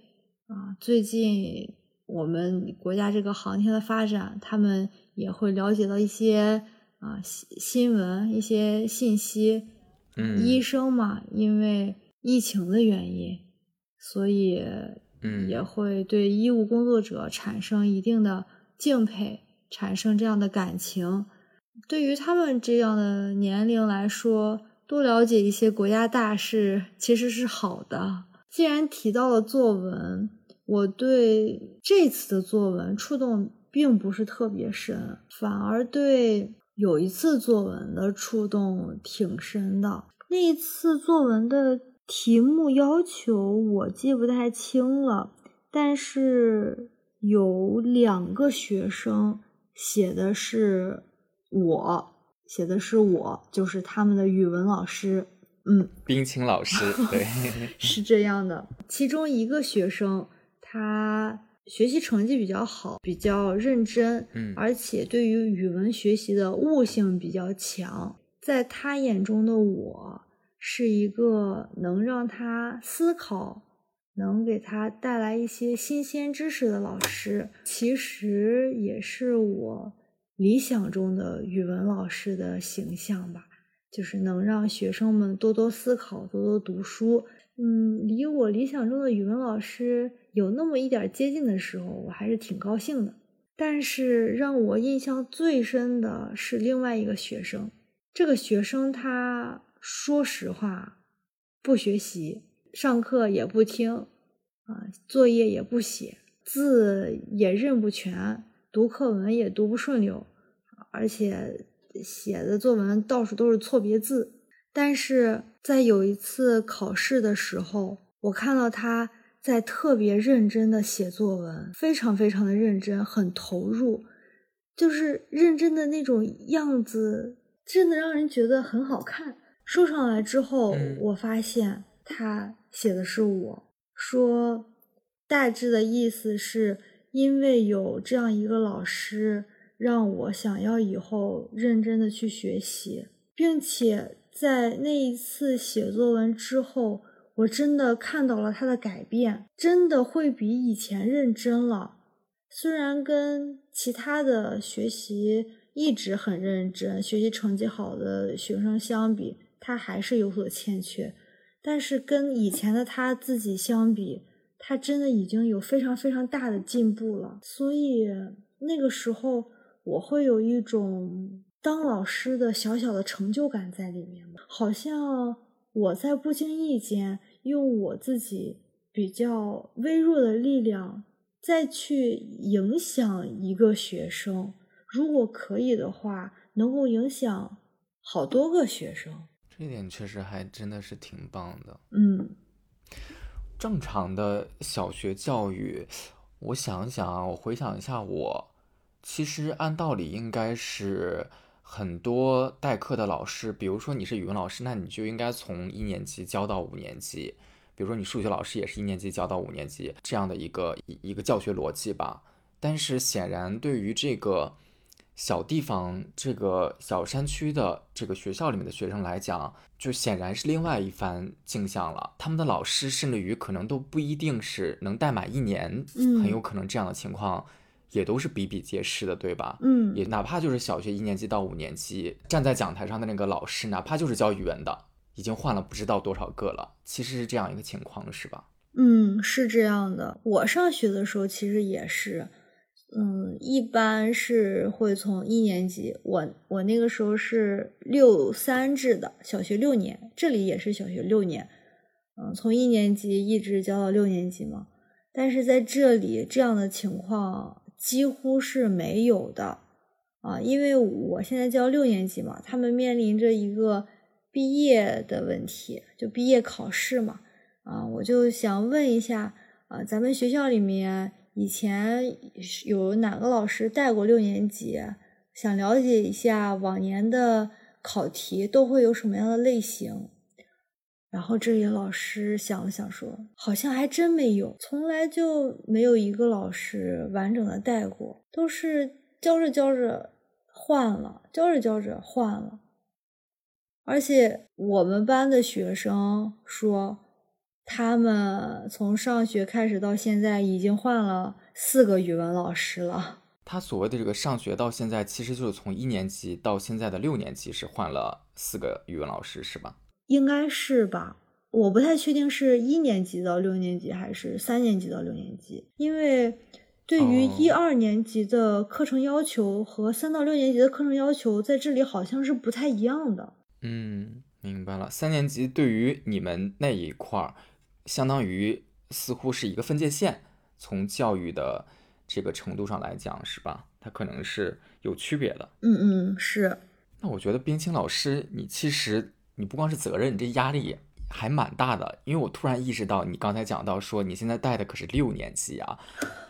啊，最近我们国家这个航天的发展，他们也会了解到一些啊新新闻、一些信息。嗯，医生嘛，因为疫情的原因，所以嗯，也会对医务工作者产生一定的敬佩。产生这样的感情，对于他们这样的年龄来说，多了解一些国家大事其实是好的。既然提到了作文，我对这次的作文触动并不是特别深，反而对有一次作文的触动挺深的，那一次作文的题目要求我记不太清了，但是有两个学生写的是我，写的是我，就是他们的语文老师。嗯，冰清老师，对，(laughs) 是这样的。其中一个学生，他学习成绩比较好，比较认真，嗯而且对于语文学习的悟性比较强。在他眼中的我，是一个能让他思考、能给他带来一些新鲜知识的老师。其实也是我理想中的语文老师的形象吧。就是能让学生们多多思考、多多读书。嗯，离我理想中的语文老师有那么一点接近的时候，我还是挺高兴的。但是让我印象最深的是另外一个学生，这个学生他说实话不学习，上课也不听，啊，作业也不写，字也认不全，读课文也读不顺溜，而且。写的作文到处都是错别字，但是在有一次考试的时候，我看到他在特别认真的写作文，非常非常的认真，很投入，就是认真的那种样子，真的让人觉得很好看。收上来之后，嗯我发现他写的是我说，大致的意思是因为有这样一个老师。让我想要以后认真的去学习，并且在那一次写作文之后，我真的看到了他的改变，真的会比以前认真了。虽然跟其他的学习一直很认真、学习成绩好的学生相比，他还是有所欠缺，但是跟以前的他自己相比，他真的已经有非常非常大的进步了。所以那个时候。我会有一种当老师的小小的成就感在里面，好像我在不经意间用我自己比较微弱的力量再去影响一个学生，如果可以的话，能够影响好多个学生。这点确实还真的是挺棒的。嗯，正常的小学教育，我想想啊，我回想一下我。其实按道理应该是很多代课的老师，比如说你是语文老师，那你就应该从一年级教到五年级；比如说你数学老师也是一年级教到五年级，这样的一个一一个教学逻辑吧。但是显然对于这个小地方、这个小山区的这个学校里面的学生来讲，就显然是另外一番景象了。他们的老师甚至于可能都不一定是能带满一年，嗯很有可能这样的情况。也都是比比皆是的，对吧？嗯，也哪怕就是小学一年级到五年级站在讲台上的那个老师，哪怕就是教语文的，已经换了不知道多少个了。其实是这样一个情况，是吧？嗯，是这样的。我上学的时候其实也是，嗯，一般是会从一年级，我我那个时候是六三制的，小学六年，这里也是小学六年，嗯，从一年级一直教到六年级嘛。但是在这里这样的情况。几乎是没有的啊，因为我现在教六年级嘛，他们面临着一个毕业的问题，就毕业考试嘛啊，我就想问一下啊，咱们学校里面以前有哪个老师带过六年级？想了解一下往年的考题都会有什么样的类型。然后这里老师想了想说，好像还真没有，从来就没有一个老师完整的带过，都是教着教着换了，教着教着换了。而且我们班的学生说，他们从上学开始到现在已经换了四个语文老师了。他所谓的这个上学到现在，其实就是从一年级到现在的六年级是换了四个语文老师，是吧？应该是吧，我不太确定是一年级到六年级还是三年级到六年级，因为对于一二年级的课程要求和三到六年级的课程要求在这里好像是不太一样的。嗯，明白了。三年级对于你们那一块儿，相当于似乎是一个分界线，从教育的这个程度上来讲，是吧？它可能是有区别的。嗯嗯，是。那我觉得冰清老师，你其实你不光是责任，你这压力还蛮大的。因为我突然意识到，你刚才讲到说你现在带的可是六年级啊，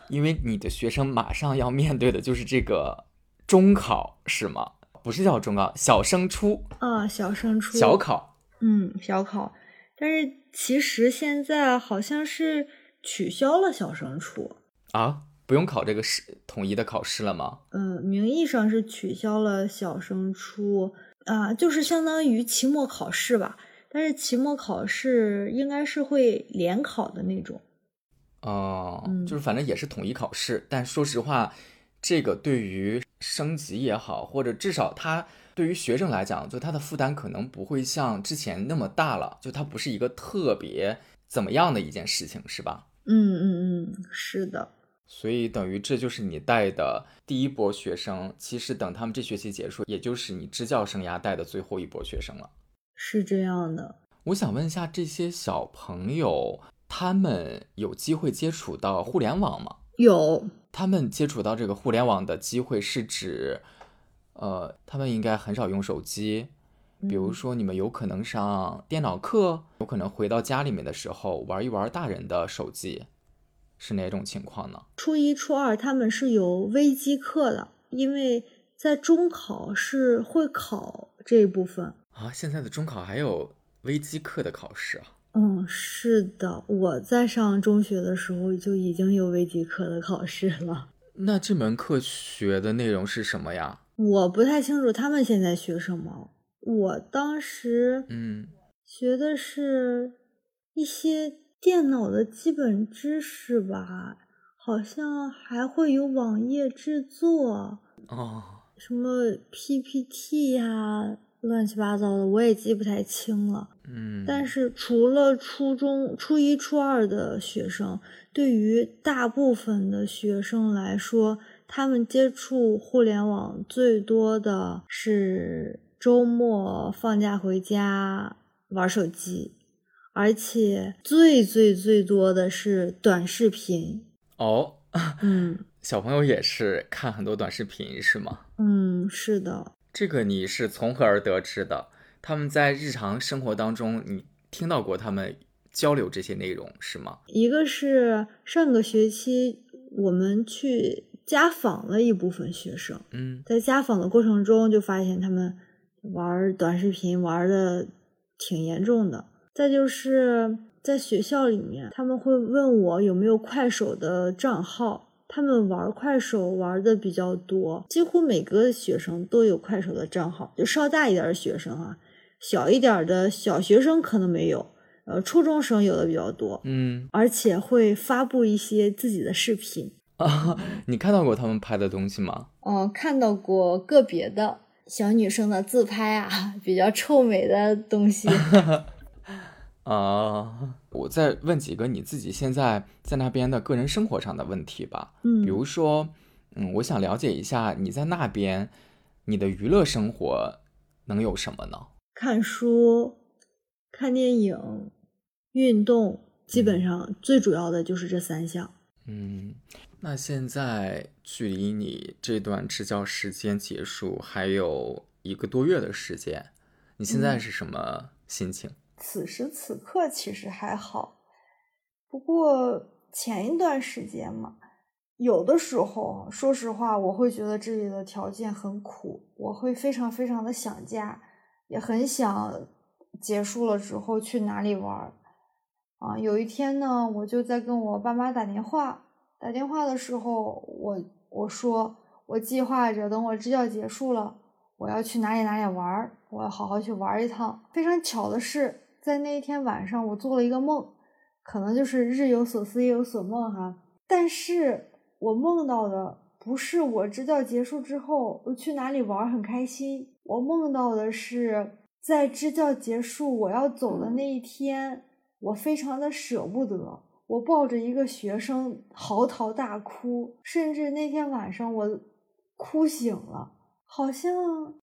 因为你的学生马上要面对的就是这个中考，是吗？不是叫中考，小升初啊，小升初，小考，嗯，小考。但是其实现在好像是取消了小升初啊。不用考这个试统一的考试了吗？嗯，名义上是取消了小升初啊，就是相当于期末考试吧。但是期末考试应该是会联考的那种。哦，就是反正也是统一考试。但说实话，这个对于升级也好，或者至少他对于学生来讲，就他的负担可能不会像之前那么大了。就它不是一个特别怎么样的一件事情，是吧？嗯嗯嗯，是的。所以等于这就是你带的第一波学生，其实等他们这学期结束，也就是你支教生涯带的最后一波学生了。是这样的。我想问一下，这些小朋友他们有机会接触到互联网吗？有。他们接触到这个互联网的机会是指，呃，他们应该很少用手机。比如说，你们有可能上电脑课，有可能回到家里面的时候玩一玩大人的手机。是哪种情况呢？初一、初二他们是有微机课的，因为在中考是会考这一部分啊。现在的中考还有微机课的考试啊？嗯，是的，我在上中学的时候就已经有微机课的考试了。那这门课学的内容是什么呀？我不太清楚他们现在学什么。我当时嗯，学的是一些。电脑的基本知识吧，好像还会有网页制作哦，什么 PPT 呀，乱七八糟的，我也记不太清了。嗯，但是除了初中初一、初二的学生，对于大部分的学生来说，他们接触互联网最多的是周末放假回家玩手机。而且最最最多的是短视频哦，(laughs) 嗯，小朋友也是看很多短视频是吗？嗯，是的。这个你是从何而得知的？他们在日常生活当中，你听到过他们交流这些内容是吗？一个是上个学期我们去家访了一部分学生，嗯，在家访的过程中就发现他们玩短视频玩的挺严重的。再就是在学校里面，他们会问我有没有快手的账号。他们玩快手玩的比较多，几乎每个学生都有快手的账号。就稍大一点的学生啊，小一点的小学生可能没有，呃，初中生有的比较多。嗯，而且会发布一些自己的视频啊。(laughs) 你看到过他们拍的东西吗？哦，看到过个别的小女生的自拍啊，比较臭美的东西。(laughs) 啊，我再问几个你自己现在在那边的个人生活上的问题吧。嗯，比如说，嗯，我想了解一下你在那边，你的娱乐生活能有什么呢？看书、看电影、运动，基本上最主要的就是这三项。嗯，那现在距离你这段支教时间结束还有一个多月的时间，你现在是什么心情？此时此刻其实还好，不过前一段时间嘛，有的时候，说实话，我会觉得这里的条件很苦，我会非常非常的想家，也很想结束了之后去哪里玩啊。有一天呢，我就在跟我爸妈打电话，打电话的时候，我我说我计划着等我支教结束了，我要去哪里哪里玩儿我要好好去玩一趟。非常巧的是。在那一天晚上，我做了一个梦，可能就是日有所思夜有所梦哈。但是我梦到的不是我支教结束之后我去哪里玩很开心，我梦到的是在支教结束我要走的那一天，我非常的舍不得，我抱着一个学生嚎啕大哭，甚至那天晚上我哭醒了。好像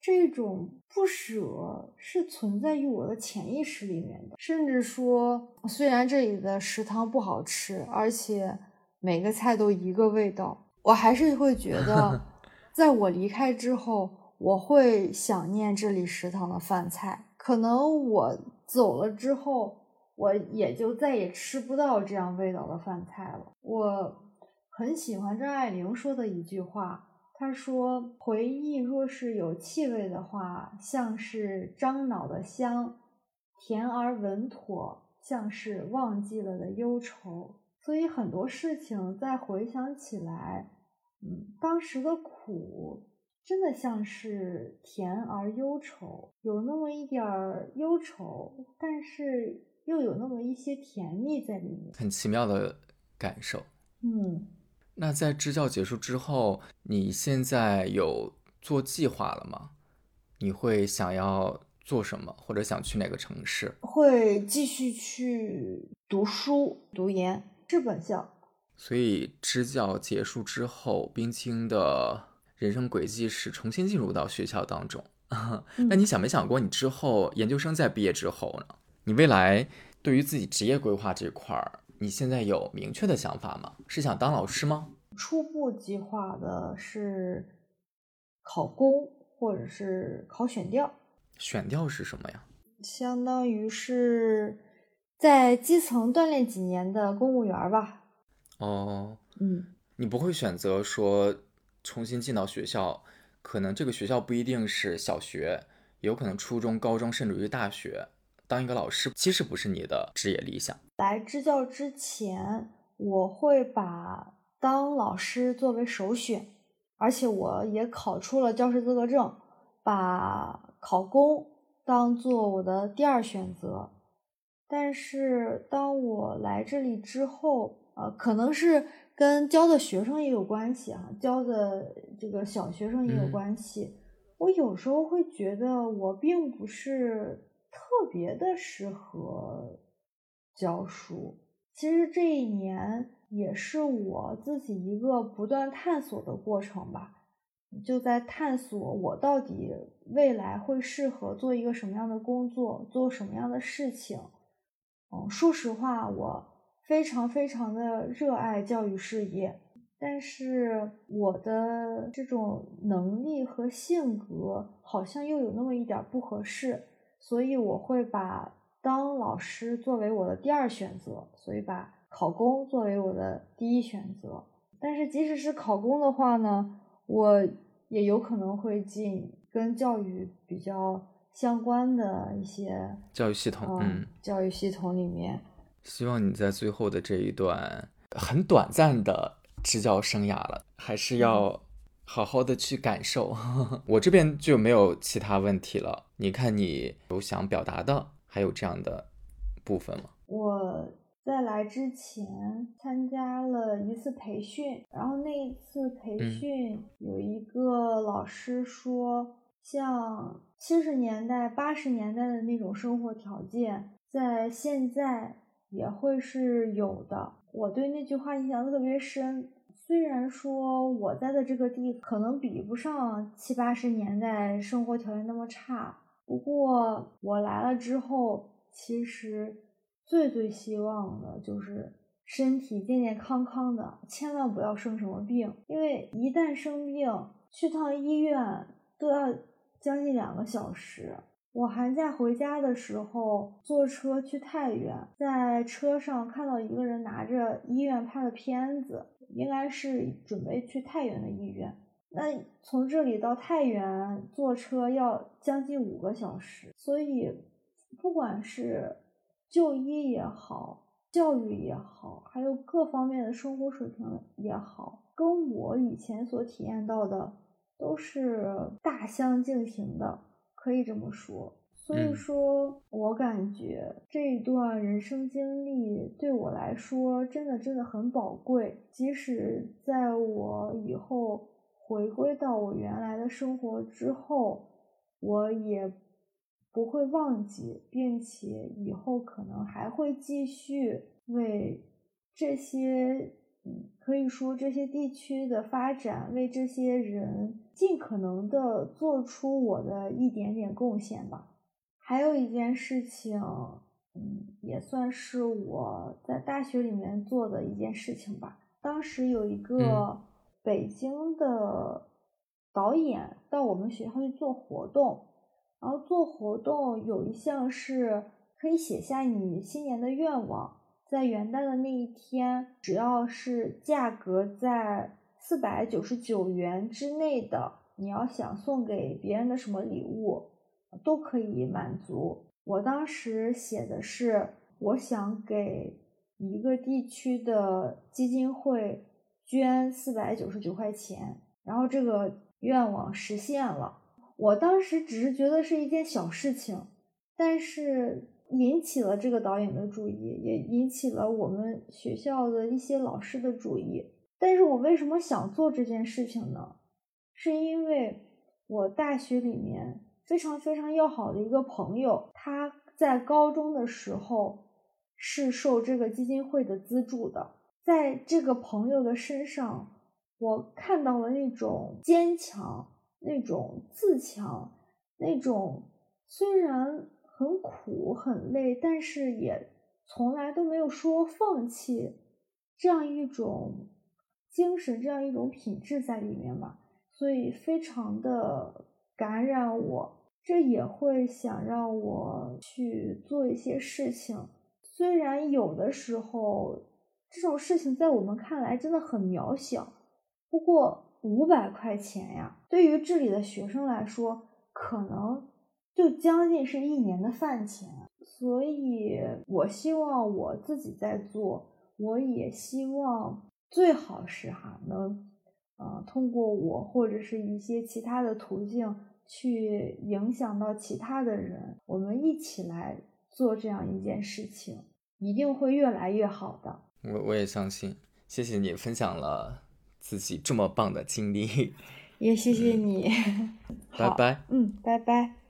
这种不舍是存在于我的潜意识里面的，甚至说，虽然这里的食堂不好吃，而且每个菜都一个味道，我还是会觉得，(laughs) 在我离开之后，我会想念这里食堂的饭菜。可能我走了之后，我也就再也吃不到这样味道的饭菜了。我很喜欢张爱玲说的一句话，她说：“回忆若是有气味的话，像是樟脑的香，甜而稳妥，像是忘记了的忧愁。”所以很多事情再回想起来，嗯，当时的苦。真的像是甜而忧愁，有那么一点儿忧愁，但是又有那么一些甜蜜在里面，很奇妙的感受。嗯，那在支教结束之后，你现在有做计划了吗？你会想要做什么，或者想去哪个城市？会继续去读书读研，是本校。所以支教结束之后，冰清的。人生轨迹是重新进入到学校当中，(laughs) 那你想没想过，你之后研究生在毕业之后呢？你未来对于自己职业规划这块儿，你现在有明确的想法吗？是想当老师吗？初步计划的是考公或者是考选调。选调是什么呀？相当于是在基层锻炼几年的公务员吧。哦，嗯，你不会选择说。重新进到学校，可能这个学校不一定是小学，有可能初中、高中，甚至于大学，当一个老师其实不是你的职业理想。来支教之前，我会把当老师作为首选，而且我也考出了教师资格证，把考公当做我的第二选择。但是当我来这里之后，呃，可能是。跟教的学生也有关系啊，教的这个小学生也有关系。我有时候会觉得我并不是特别的适合教书。其实这一年也是我自己一个不断探索的过程吧，就在探索我到底未来会适合做一个什么样的工作，做什么样的事情。嗯，说实话，我。非常非常的热爱教育事业，但是我的这种能力和性格好像又有那么一点不合适，所以我会把当老师作为我的第二选择，所以把考公作为我的第一选择。但是即使是考公的话呢，我也有可能会进跟教育比较相关的一些教育系统，嗯，教育系统里面。希望你在最后的这一段很短暂的支教生涯了，还是要好好的去感受。(laughs) 我这边就没有其他问题了。你看，你有想表达的，还有这样的部分吗？我在来之前参加了一次培训，然后那一次培训有一个老师说，像七十年代、八十年代的那种生活条件，在现在。也会是有的。我对那句话印象特别深。虽然说我在的这个地可能比不上七八十年代生活条件那么差，不过我来了之后，其实最最希望的就是身体健健康康的，千万不要生什么病。因为一旦生病，去趟医院都要将近两个小时。我寒假回家的时候，坐车去太原，在车上看到一个人拿着医院拍的片子，应该是准备去太原的医院。那从这里到太原坐车要将近五个小时，所以不管是就医也好，教育也好，还有各方面的生活水平也好，跟我以前所体验到的都是大相径庭的。可以这么说，所以说我感觉这一段人生经历对我来说真的真的很宝贵。即使在我以后回归到我原来的生活之后，我也不会忘记，并且以后可能还会继续为这些。嗯，可以说这些地区的发展为这些人尽可能的做出我的一点点贡献吧。还有一件事情，嗯，也算是我在大学里面做的一件事情吧。当时有一个北京的导演到我们学校去做活动，然后做活动有一项是可以写下你新年的愿望，在元旦的那一天，只要是价格在四百九十九元之内的，你要想送给别人的什么礼物，都可以满足。我当时写的是，我想给一个地区的基金会捐四百九十九块钱，然后这个愿望实现了。我当时只是觉得是一件小事情，但是引起了这个导演的注意，也引起了我们学校的一些老师的注意。但是我为什么想做这件事情呢？是因为我大学里面非常非常要好的一个朋友，他在高中的时候是受这个基金会的资助的。在这个朋友的身上，我看到了那种坚强。那种自强，那种虽然很苦很累，但是也从来都没有说放弃这样一种精神，这样一种品质在里面吧，所以非常的感染我。这也会想让我去做一些事情，虽然有的时候这种事情在我们看来真的很渺小，不过。五百块钱呀，对于这里的学生来说，可能就将近是一年的饭钱。所以，我希望我自己在做，我也希望最好是哈能，呃，通过我或者是一些其他的途径去影响到其他的人，我们一起来做这样一件事情，一定会越来越好的。我我也相信，谢谢你分享了。自己这么棒的经历，也谢谢你。(laughs) 拜拜。嗯，拜拜。